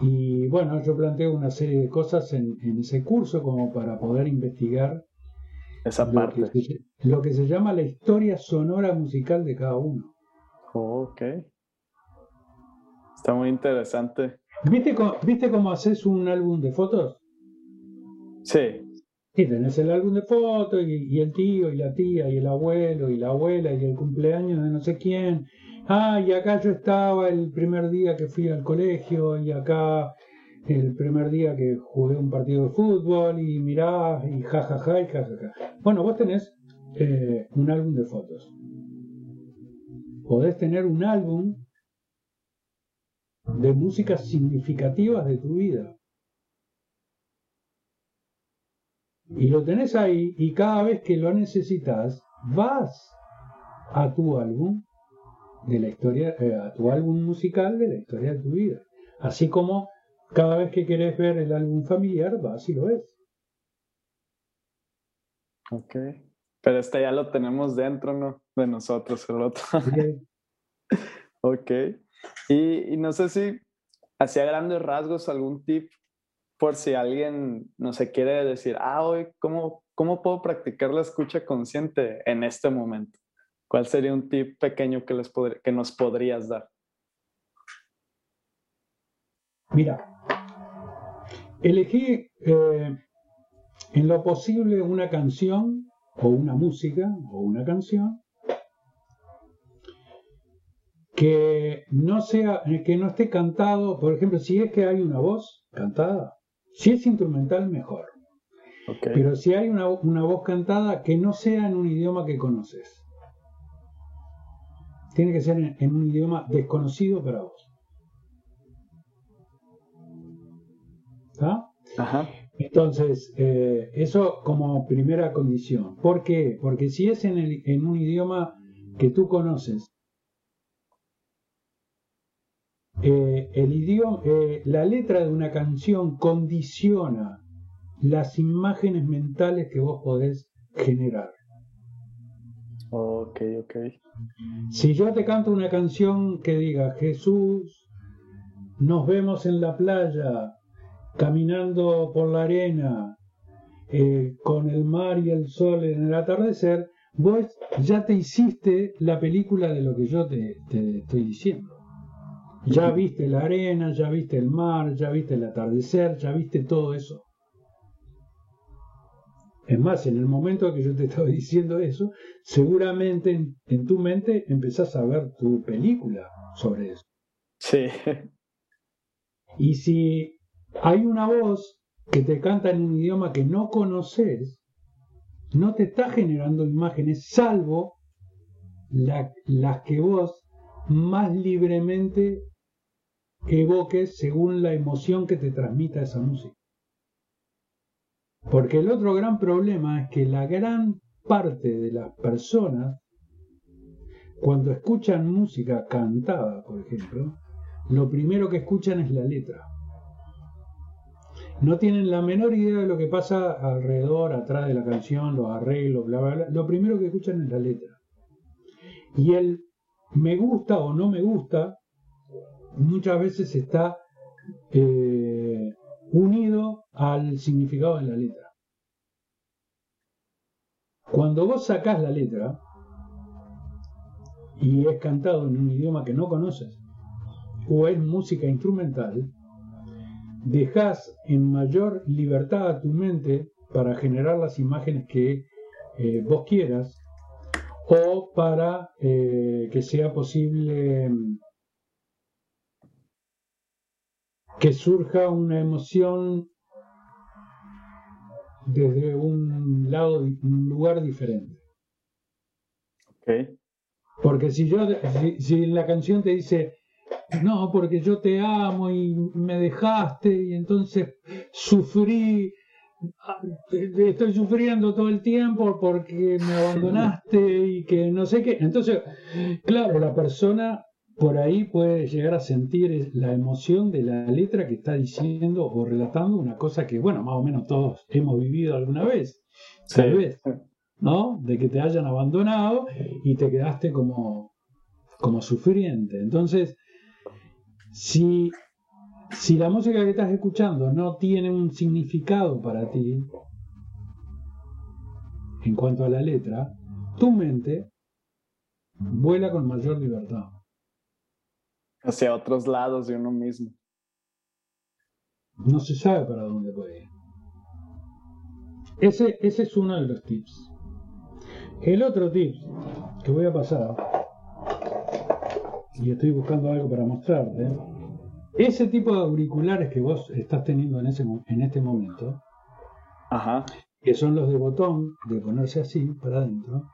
Y bueno, yo planteo una serie de cosas en, ese curso como para poder investigar esa parte. Lo que, se, lo que se llama la historia sonora musical de cada uno. ok. Está muy interesante. ¿Viste, cómo, ¿Viste cómo haces un álbum de fotos? Sí. Y tenés el álbum de fotos y, y, el tío y la tía y el abuelo y la abuela y el cumpleaños de no sé quién ah, y acá yo estaba el primer día que fui al colegio y acá el primer día que jugué un partido de fútbol y mirá y jajaja y jajaja. Bueno, vos tenés eh, un álbum de fotos. Podés tener un álbum de músicas significativas de tu vida. Y lo tenés ahí y cada vez que lo necesitas, vas a tu álbum de la historia, eh, a tu álbum musical de la historia de tu vida. Así como cada vez que querés ver el álbum familiar, vas y lo ves. Ok. Pero este ya lo tenemos dentro, ¿no? De nosotros, el otro. ok. Y, y no sé si hacía grandes rasgos algún tip por si alguien no se quiere decir, ah, hoy, ¿cómo, ¿cómo puedo practicar la escucha consciente en este momento? ¿Cuál sería un tip pequeño que, les que nos podrías dar? Mira, elegí eh, en lo posible una canción o una música o una canción que no sea que no esté cantado, por ejemplo, si es que hay una voz cantada, si es instrumental mejor. Pero si hay una, voz cantada que no sea en un idioma que conoces. Tiene que ser en, un idioma desconocido para vos. Ajá. Entonces, eh, eso como primera condición. ¿Por qué? Porque si es en, en un idioma que tú conoces, eh, el idioma, eh, la letra de una canción condiciona las imágenes mentales que vos podés generar. Ok, ok. Si yo te canto una canción que diga Jesús, nos vemos en la playa, caminando por la arena, eh, con el mar y el sol en el atardecer, vos ya te hiciste la película de lo que yo te estoy diciendo. Ya viste la arena, ya viste el mar, ya viste el atardecer, ya viste todo eso. Es más, en el momento que yo te estaba diciendo eso, seguramente en, tu mente empezás a ver tu película sobre eso. Sí. Y si hay una voz que te canta en un idioma que no conoces, no te está generando imágenes salvo las que vos más libremente evoques según la emoción que te transmita esa música. Porque el otro gran problema es que la gran parte de las personas, cuando escuchan música cantada, por ejemplo, lo primero que escuchan es la letra. No tienen la menor idea de lo que pasa alrededor, atrás de la canción, los arreglos, bla, bla, bla. Lo primero que escuchan es la letra. Y el me gusta o no me gusta muchas veces está eh, unido al significado de la letra. Cuando vos sacás la letra y es cantado en un idioma que no conoces o es música instrumental, dejas en mayor libertad a tu mente para generar las imágenes que eh, vos quieras o para eh, que sea posible que surja una emoción desde un lado, un lugar diferente. Okay. Porque si yo, si, la canción te dice, no, porque yo te amo y me dejaste y entonces sufrí, ah, estoy sufriendo todo el tiempo porque me abandonaste y que no sé qué. Entonces, claro, la persona por ahí puede llegar a sentir la emoción de la letra que está diciendo o relatando una cosa que, bueno, más o menos todos hemos vivido alguna vez, tal vez, ¿no? De que te hayan abandonado y te quedaste como, como sufriente. Entonces, si, si la música que estás escuchando no tiene un significado para ti, en cuanto a la letra, tu mente vuela con mayor libertad hacia otros lados de uno mismo. No se sabe para dónde puede ir. Ese, ese es uno de los tips. El otro tip que voy a pasar, y estoy buscando algo para mostrarte, ese tipo de auriculares que vos estás teniendo en, ese, en este momento, Ajá. que son los de botón, de ponerse así para adentro,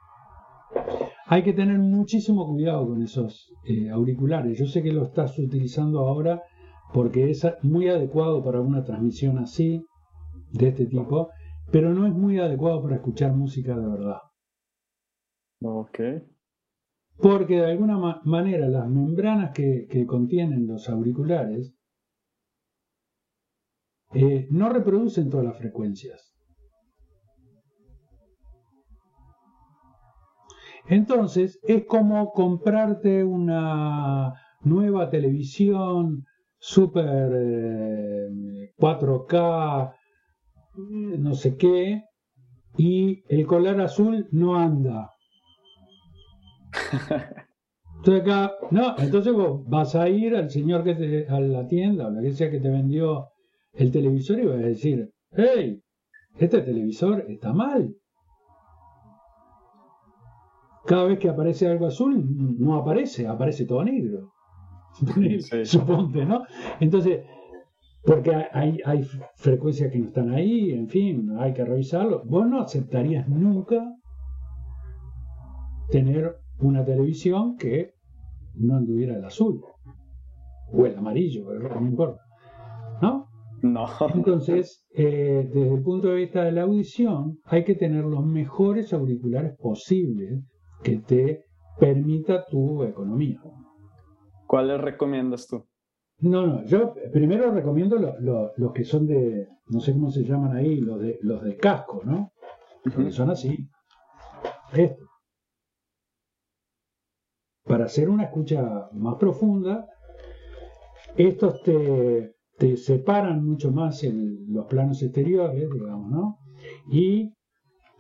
hay que tener muchísimo cuidado con esos eh, auriculares. Yo sé que lo estás utilizando ahora porque es muy adecuado para una transmisión así, de este tipo, pero no es muy adecuado para escuchar música de verdad. Ok. Porque de alguna manera las membranas que, contienen los auriculares eh, no reproducen todas las frecuencias. Entonces es como comprarte una nueva televisión super 4K, eh, no sé qué, y el color azul no anda. Entonces no, entonces vos vas a ir al señor que te, a la tienda o la que sea que te vendió el televisor y vas a decir, hey, este televisor está mal. Cada vez que aparece algo azul, no aparece, aparece todo negro. Suponte, ¿no? Entonces, porque hay, hay frecuencias que no están ahí, en fin, hay que revisarlo. Vos no aceptarías nunca tener una televisión que no anduviera el azul o el amarillo, no importa. ¿No? No. Entonces, eh, desde el punto de vista de la audición, hay que tener los mejores auriculares posibles que te permita tu economía. ¿Cuáles recomiendas tú? No, no, yo primero recomiendo los que son de, no sé cómo se llaman ahí, los de, los de casco, ¿no? que son así. Esto. Para hacer una escucha más profunda, estos te, te separan mucho más en los planos exteriores, digamos, ¿no? Y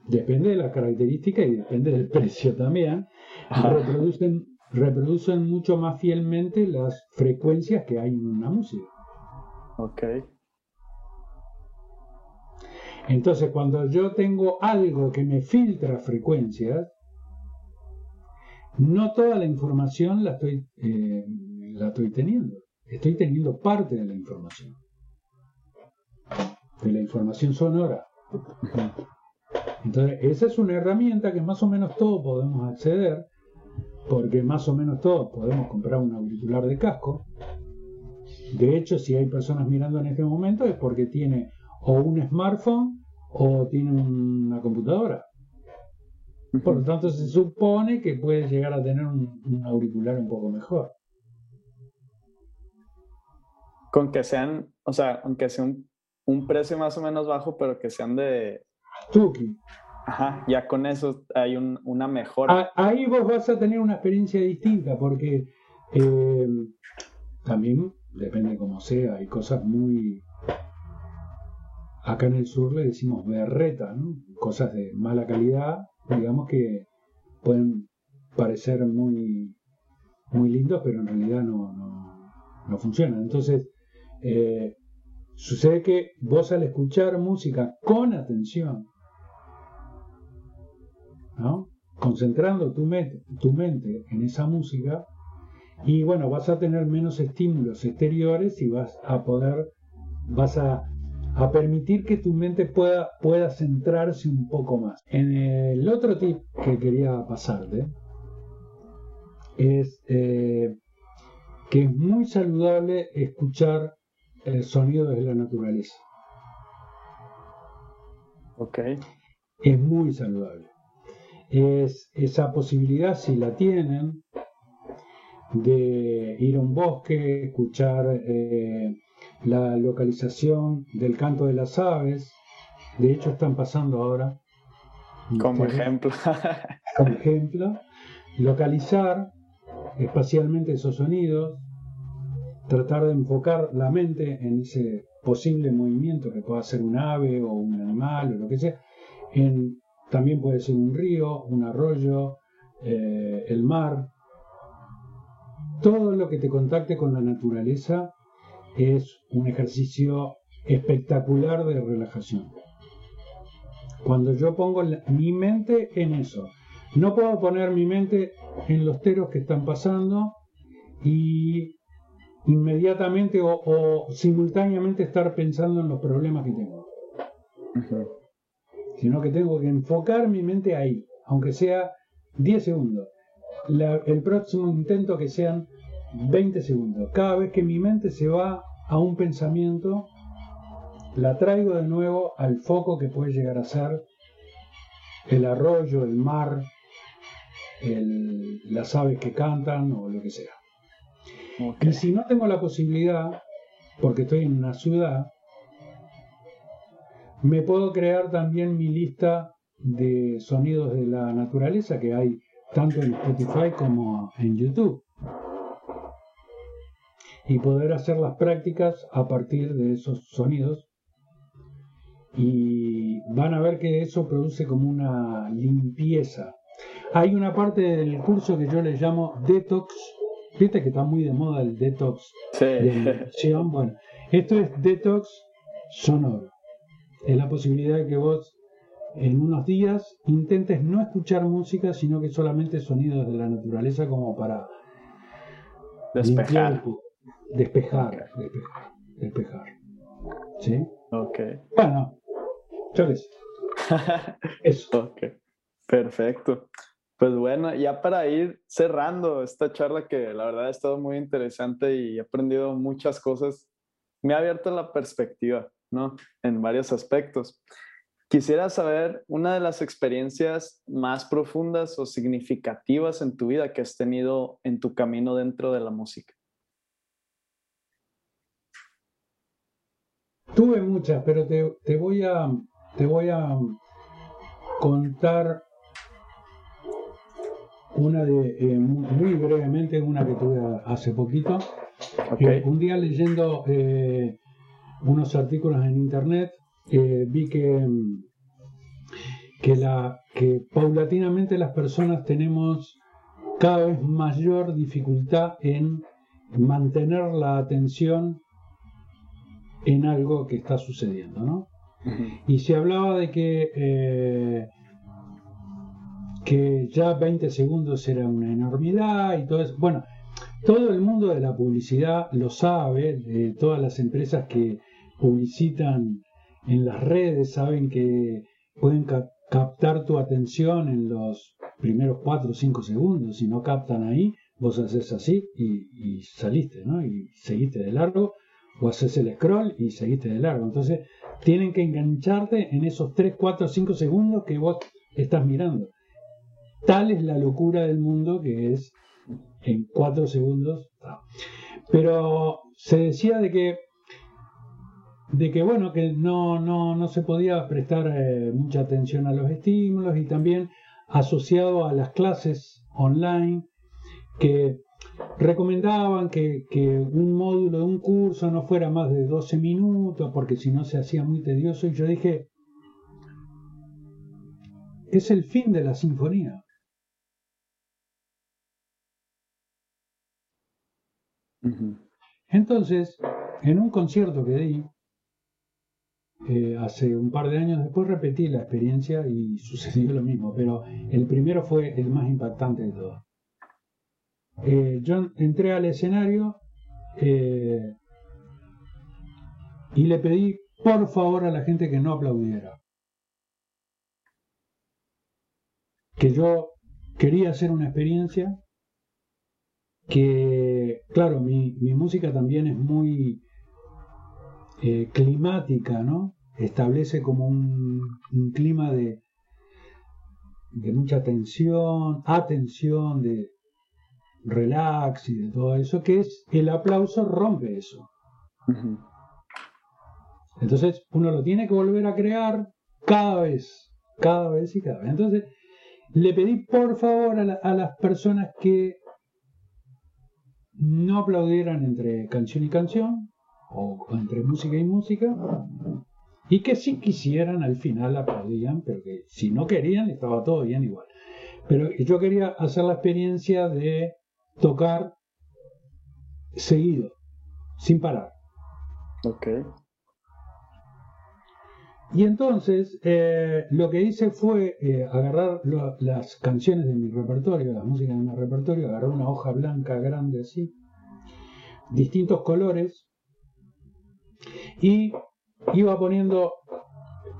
depende de la característica y depende del precio también, reproducen reproducen mucho más fielmente las frecuencias que hay en una música. Ok. Entonces, cuando yo tengo algo que me filtra frecuencias, no toda la información la estoy, eh, la estoy teniendo. Estoy teniendo parte de la información. De la información sonora. Entonces, esa es una herramienta que más o menos todos podemos acceder porque más o menos todos podemos comprar un auricular de casco. De hecho, si hay personas mirando en este momento es porque tiene o un smartphone o tiene una computadora. Por lo tanto, se supone que puede llegar a tener un, auricular un poco mejor. Con que sean, o sea, aunque sea un, un precio más o menos bajo, pero que sean de... Tuki. Ajá, ya con eso hay una mejora. Ahí vos vas a tener una experiencia distinta porque eh, también depende como sea, hay cosas muy... Acá en el sur le decimos berreta, ¿no? Cosas de mala calidad, digamos que pueden parecer muy, muy lindos, pero en realidad no, no, funcionan. Entonces, eh, sucede que vos al escuchar música con atención, concentrando tu, tu mente en esa música y bueno, vas a tener menos estímulos exteriores y vas a poder, vas a, permitir que tu mente pueda, pueda centrarse un poco más. En el otro tip que quería pasarte es eh, que es muy saludable escuchar el sonido de la naturaleza. Ok. Es muy saludable es esa posibilidad, si la tienen, de ir a un bosque, escuchar eh, la localización del canto de las aves. De hecho, están pasando ahora. Como ejemplo. como ejemplo. Localizar espacialmente esos sonidos. Tratar de enfocar la mente en ese posible movimiento que pueda ser un ave o un animal o lo que sea, en también puede ser un río, un arroyo, eh, el mar. Todo lo que te contacte con la naturaleza es un ejercicio espectacular de relajación. Cuando yo pongo mi mente en eso, no puedo poner mi mente en los teros que están pasando y inmediatamente o, simultáneamente estar pensando en los problemas que tengo. Sino que tengo que enfocar mi mente ahí, aunque sea 10 segundos. el próximo intento que sean 20 segundos. Cada vez que mi mente se va a un pensamiento, la traigo de nuevo al foco que puede llegar a ser el arroyo, el mar, las aves que cantan o lo que sea. Y si no tengo la posibilidad, porque estoy en una ciudad, me puedo crear también mi lista de sonidos de la naturaleza que hay tanto en Spotify como en YouTube. Y poder hacer las prácticas a partir de esos sonidos. Y van a ver que eso produce como una limpieza. Hay una parte del curso que yo le llamo detox Viste que está muy de moda el detox sí. Bueno, esto es detox sonoro. Es la posibilidad de que vos en unos días intentes no escuchar música, sino que solamente sonidos de la naturaleza como para despejar. despejar, despejar, despejar. ¿Sí? Ok. Bueno, yo qué sé. Eso. Ok. Perfecto. Pues bueno, ya para ir cerrando esta charla que la verdad ha estado muy interesante y he aprendido muchas cosas, me ha abierto la perspectiva, ¿no? En varios aspectos. Quisiera saber una de las experiencias más profundas o significativas en tu vida que has tenido en tu camino dentro de la música. Tuve muchas, pero te, te voy a te voy a contar una de, eh, muy brevemente, una que tuve hace poquito. Eh, un día leyendo eh, unos artículos en internet, vi que, que, la, que paulatinamente las personas tenemos cada vez mayor dificultad en mantener la atención en algo que está sucediendo, ¿no? Y se hablaba de que que ya 20 segundos era una enormidad y todo eso. Bueno, todo el mundo de la publicidad lo sabe, todas las empresas que publicitan en las redes saben que pueden captar tu atención en los primeros 4 o 5 segundos. Si no captan ahí, vos haces así y, saliste, ¿no? Y seguiste de largo, o haces el scroll y seguiste de largo. Entonces, tienen que engancharte en esos 3, 4, 5 segundos que vos estás mirando. Tal es la locura del mundo que es en cuatro segundos. Pero se decía de que de que bueno, que no, no, no se podía prestar eh, mucha atención a los estímulos y también asociado a las clases online que recomendaban que, que, un módulo de un curso no fuera más de 12 minutos porque si no se hacía muy tedioso y yo dije, es el fin de la sinfonía. Entonces, en un concierto que di, eh, hace un par de años después repetí la experiencia y sucedió lo mismo, pero el primero fue el más impactante de todos. Eh, yo entré al escenario eh, y le pedí por favor a la gente que no aplaudiera. Que yo quería hacer una experiencia que, claro, mi, música también es muy eh, climática, ¿no? Establece como un, clima de, de mucha tensión, atención, de relax y de todo eso, que es el aplauso rompe eso. Entonces uno lo tiene que volver a crear cada vez, cada vez y cada vez. Entonces le pedí por favor a las personas que no aplaudieran entre canción y canción, o entre música y música, y que si quisieran al final aplaudían, pero que si no querían estaba todo bien igual. Pero yo quería hacer la experiencia de tocar seguido, sin parar. Ok. Y entonces eh, lo que hice fue eh, agarrar las canciones de mi repertorio, la música de mi repertorio, agarrar una hoja blanca grande así, distintos colores y iba poniendo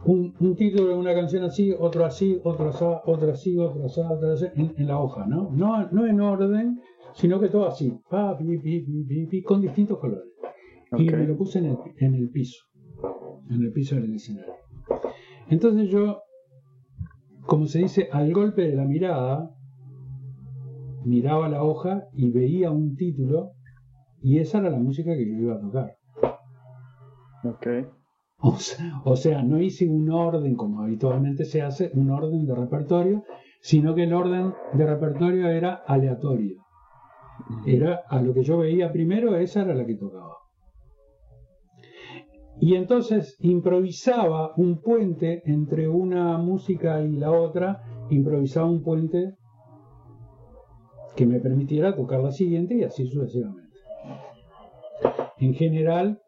un, título de una canción así, otro así, otro así, otro así, otro así, otro así, en, la hoja, ¿no? ¿no? No en orden, sino que todo así, pa, con distintos colores. Y me lo puse en el, en el piso, en el piso del escenario. Entonces yo, como se dice, al golpe de la mirada, miraba la hoja y veía un título y esa era la música que yo iba a tocar. Ok. O sea, no hice un orden como habitualmente se hace, un orden de repertorio, sino que el orden de repertorio era aleatorio. Era a lo que yo veía primero, esa era la que tocaba. Y entonces improvisaba un puente entre una música y la otra, improvisaba un puente que me permitiera tocar la siguiente y así sucesivamente. En general,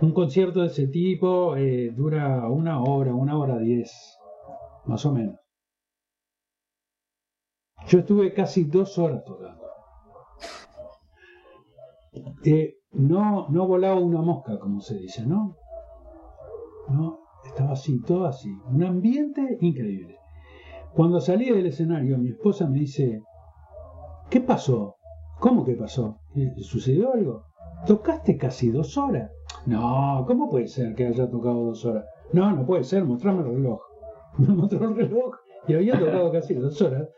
un concierto de ese tipo eh, dura una hora, una hora diez, más o menos. Yo estuve casi dos horas tocando. Eh, no, no volaba una mosca, como se dice, ¿no? No, estaba así, todo así. Un ambiente increíble. Cuando salí del escenario, mi esposa me dice, ¿qué pasó? ¿Cómo que pasó? ¿Sucedió algo? ¿Tocaste casi dos horas? No, ¿cómo puede ser que haya tocado dos horas? No, no puede ser, mostrame el reloj. Me mostró el reloj y había tocado casi dos horas.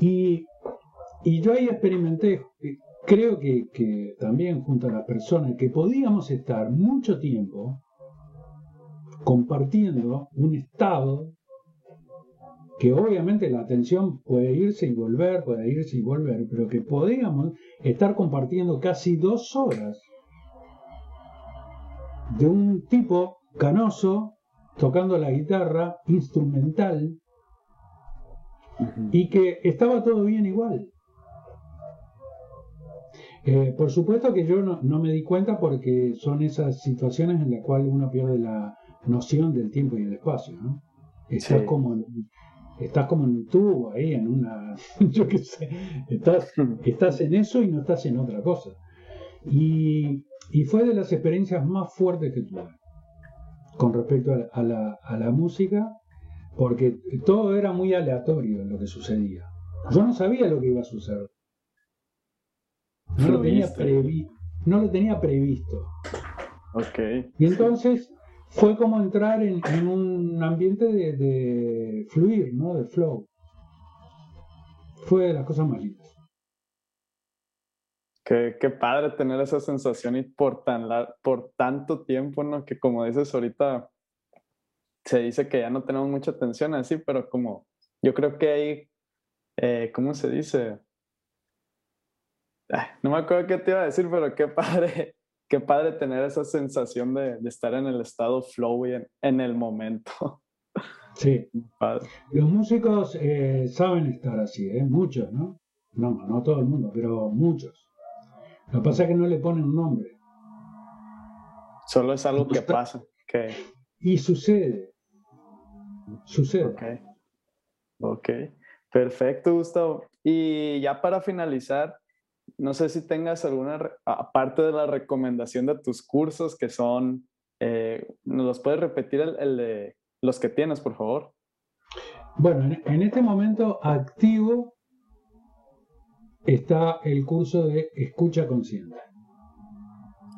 Y, y yo ahí experimenté creo que, también junto a las personas que podíamos estar mucho tiempo compartiendo un estado que obviamente la atención puede irse y volver, puede irse y volver, pero que podíamos estar compartiendo casi dos horas de un tipo canoso tocando la guitarra instrumental y que estaba todo bien igual. Eh, por supuesto que yo no, me di cuenta porque son esas situaciones en las cuales uno pierde la noción del tiempo y el espacio, ¿no? Estás como estás como en un tubo ahí, en una, yo qué sé, estás, estás en eso y no estás en otra cosa. Y, fue de las experiencias más fuertes que tuve con respecto a, la, a la música, porque todo era muy aleatorio en lo que sucedía. Yo no sabía lo que iba a suceder. No lo, tenía no lo tenía previsto. Ok. Y entonces fue como entrar en, un ambiente de, fluir, ¿no? De flow. Fue de las cosas más lindas. Qué, qué, padre tener esa sensación y por, tan por tanto tiempo, ¿no? Que como dices ahorita, se dice que ya no tenemos mucha atención así, pero como yo creo que hay, eh, ¿cómo se dice? No me acuerdo qué te iba a decir, pero qué padre, qué padre tener esa sensación de, estar en el estado flow y en, el momento. Sí. Los músicos eh, saben estar así, ¿eh? muchos, ¿no? No, no todo el mundo, pero muchos. Lo que pasa es que no le ponen un nombre. Solo es algo que pasa. Que... Y sucede. Sucede. Ok. Ok. Perfecto, Gustavo. Y ya para finalizar, no sé si tengas alguna, aparte de la recomendación de tus cursos, que son, eh, ¿nos los puedes repetir el, de los que tienes, por favor? Bueno, en, este momento activo está el curso de escucha consciente.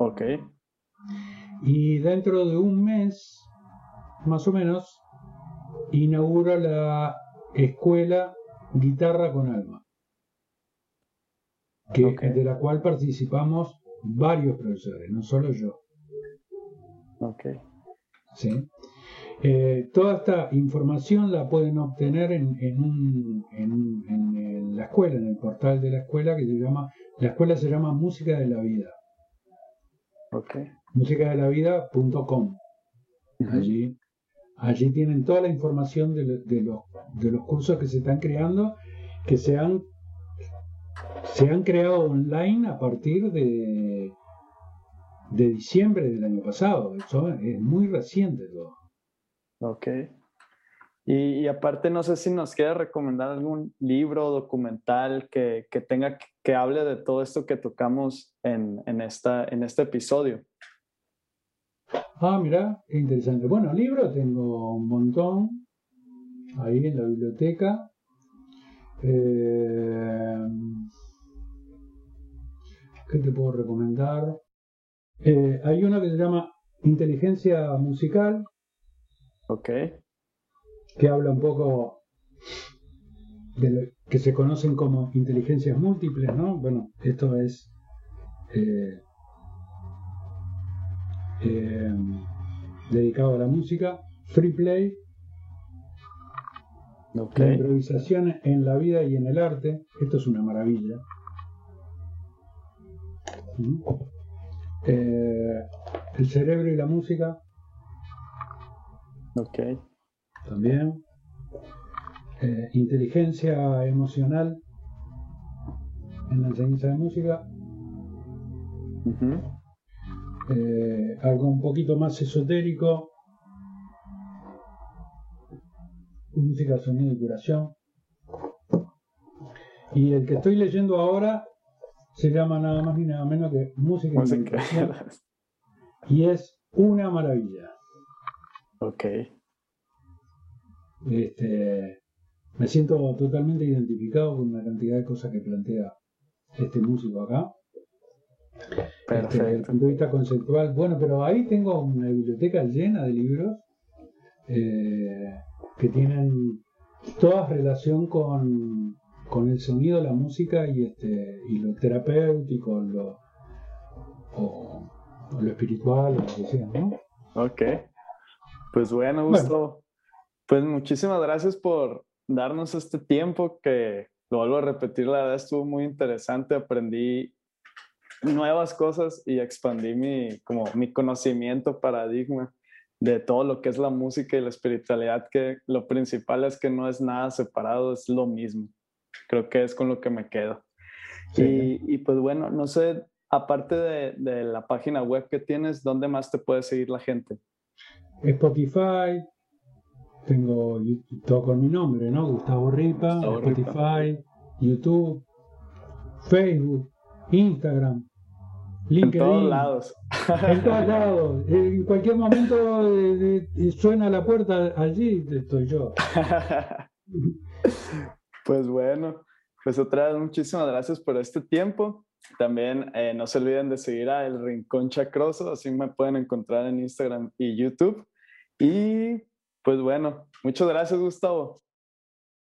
Ok. Y dentro de un mes, más o menos, inauguro la escuela Guitarra con Alma de la cual participamos varios profesores, no solo yo. Ok. ¿Sí? Eh, toda esta información la pueden obtener en, un, en, la escuela, en el portal de la escuela que se llama, la escuela se llama Música de la Vida. Ok. Musicadelavida.com. Allí, allí tienen toda la información de, de, los, de los cursos que se están creando, que se han se han creado online a partir de, de diciembre del año pasado. Eso es muy reciente todo. Ok. Y, aparte, no sé si nos quiere recomendar algún libro, documental que, que tenga, que hable de todo esto que tocamos en, en, esta, en este episodio. Ah, mira, qué interesante. Bueno, libros tengo un montón ahí en la biblioteca. Eh, ¿Qué te puedo recomendar? Eh, hay uno que se llama Inteligencia Musical. Ok. Que habla un poco de lo que se conocen como inteligencias múltiples, ¿no? Bueno, esto es eh, eh, dedicado a la música. Free Play. La improvisación en la vida y en el arte. Esto es una maravilla. Eh, el cerebro y la música. Ok. También. Eh, inteligencia emocional en la enseñanza de música. Eh, algo un poquito más esotérico. Música, sonido y curación. Y el que estoy leyendo ahora se llama nada más ni nada menos que Música, y Y es una maravilla. Ok. Este, me siento totalmente identificado con una cantidad de cosas que plantea este músico acá. Perfecto. Este, desde el punto de vista conceptual. Bueno, pero ahí tengo una biblioteca llena de libros eh, que tienen toda relación con, con el sonido, la música y este y lo terapéutico, lo, o, lo espiritual, o lo que sea, ¿no? Ok. Pues bueno, Gustavo. Pues muchísimas gracias por darnos este tiempo que, lo vuelvo a repetir, la verdad estuvo muy interesante, aprendí nuevas cosas y expandí mi, como mi conocimiento, paradigma de todo lo que es la música y la espiritualidad, que lo principal es que no es nada separado, es lo mismo creo que es con lo que me quedo. Y, pues bueno, no sé, aparte de, la página web que tienes, ¿dónde más te puede seguir la gente? Spotify, tengo todo con mi nombre, ¿no? Gustavo Ripa, Spotify, YouTube, Facebook, Instagram, LinkedIn. En todos lados. En todos lados. En cualquier momento suena la puerta, allí estoy yo. Pues bueno, pues otra vez muchísimas gracias por este tiempo. También eh, no se olviden de seguir a El Rincón Chacroso, así me pueden encontrar en Instagram y YouTube. Y pues bueno, muchas gracias Gustavo.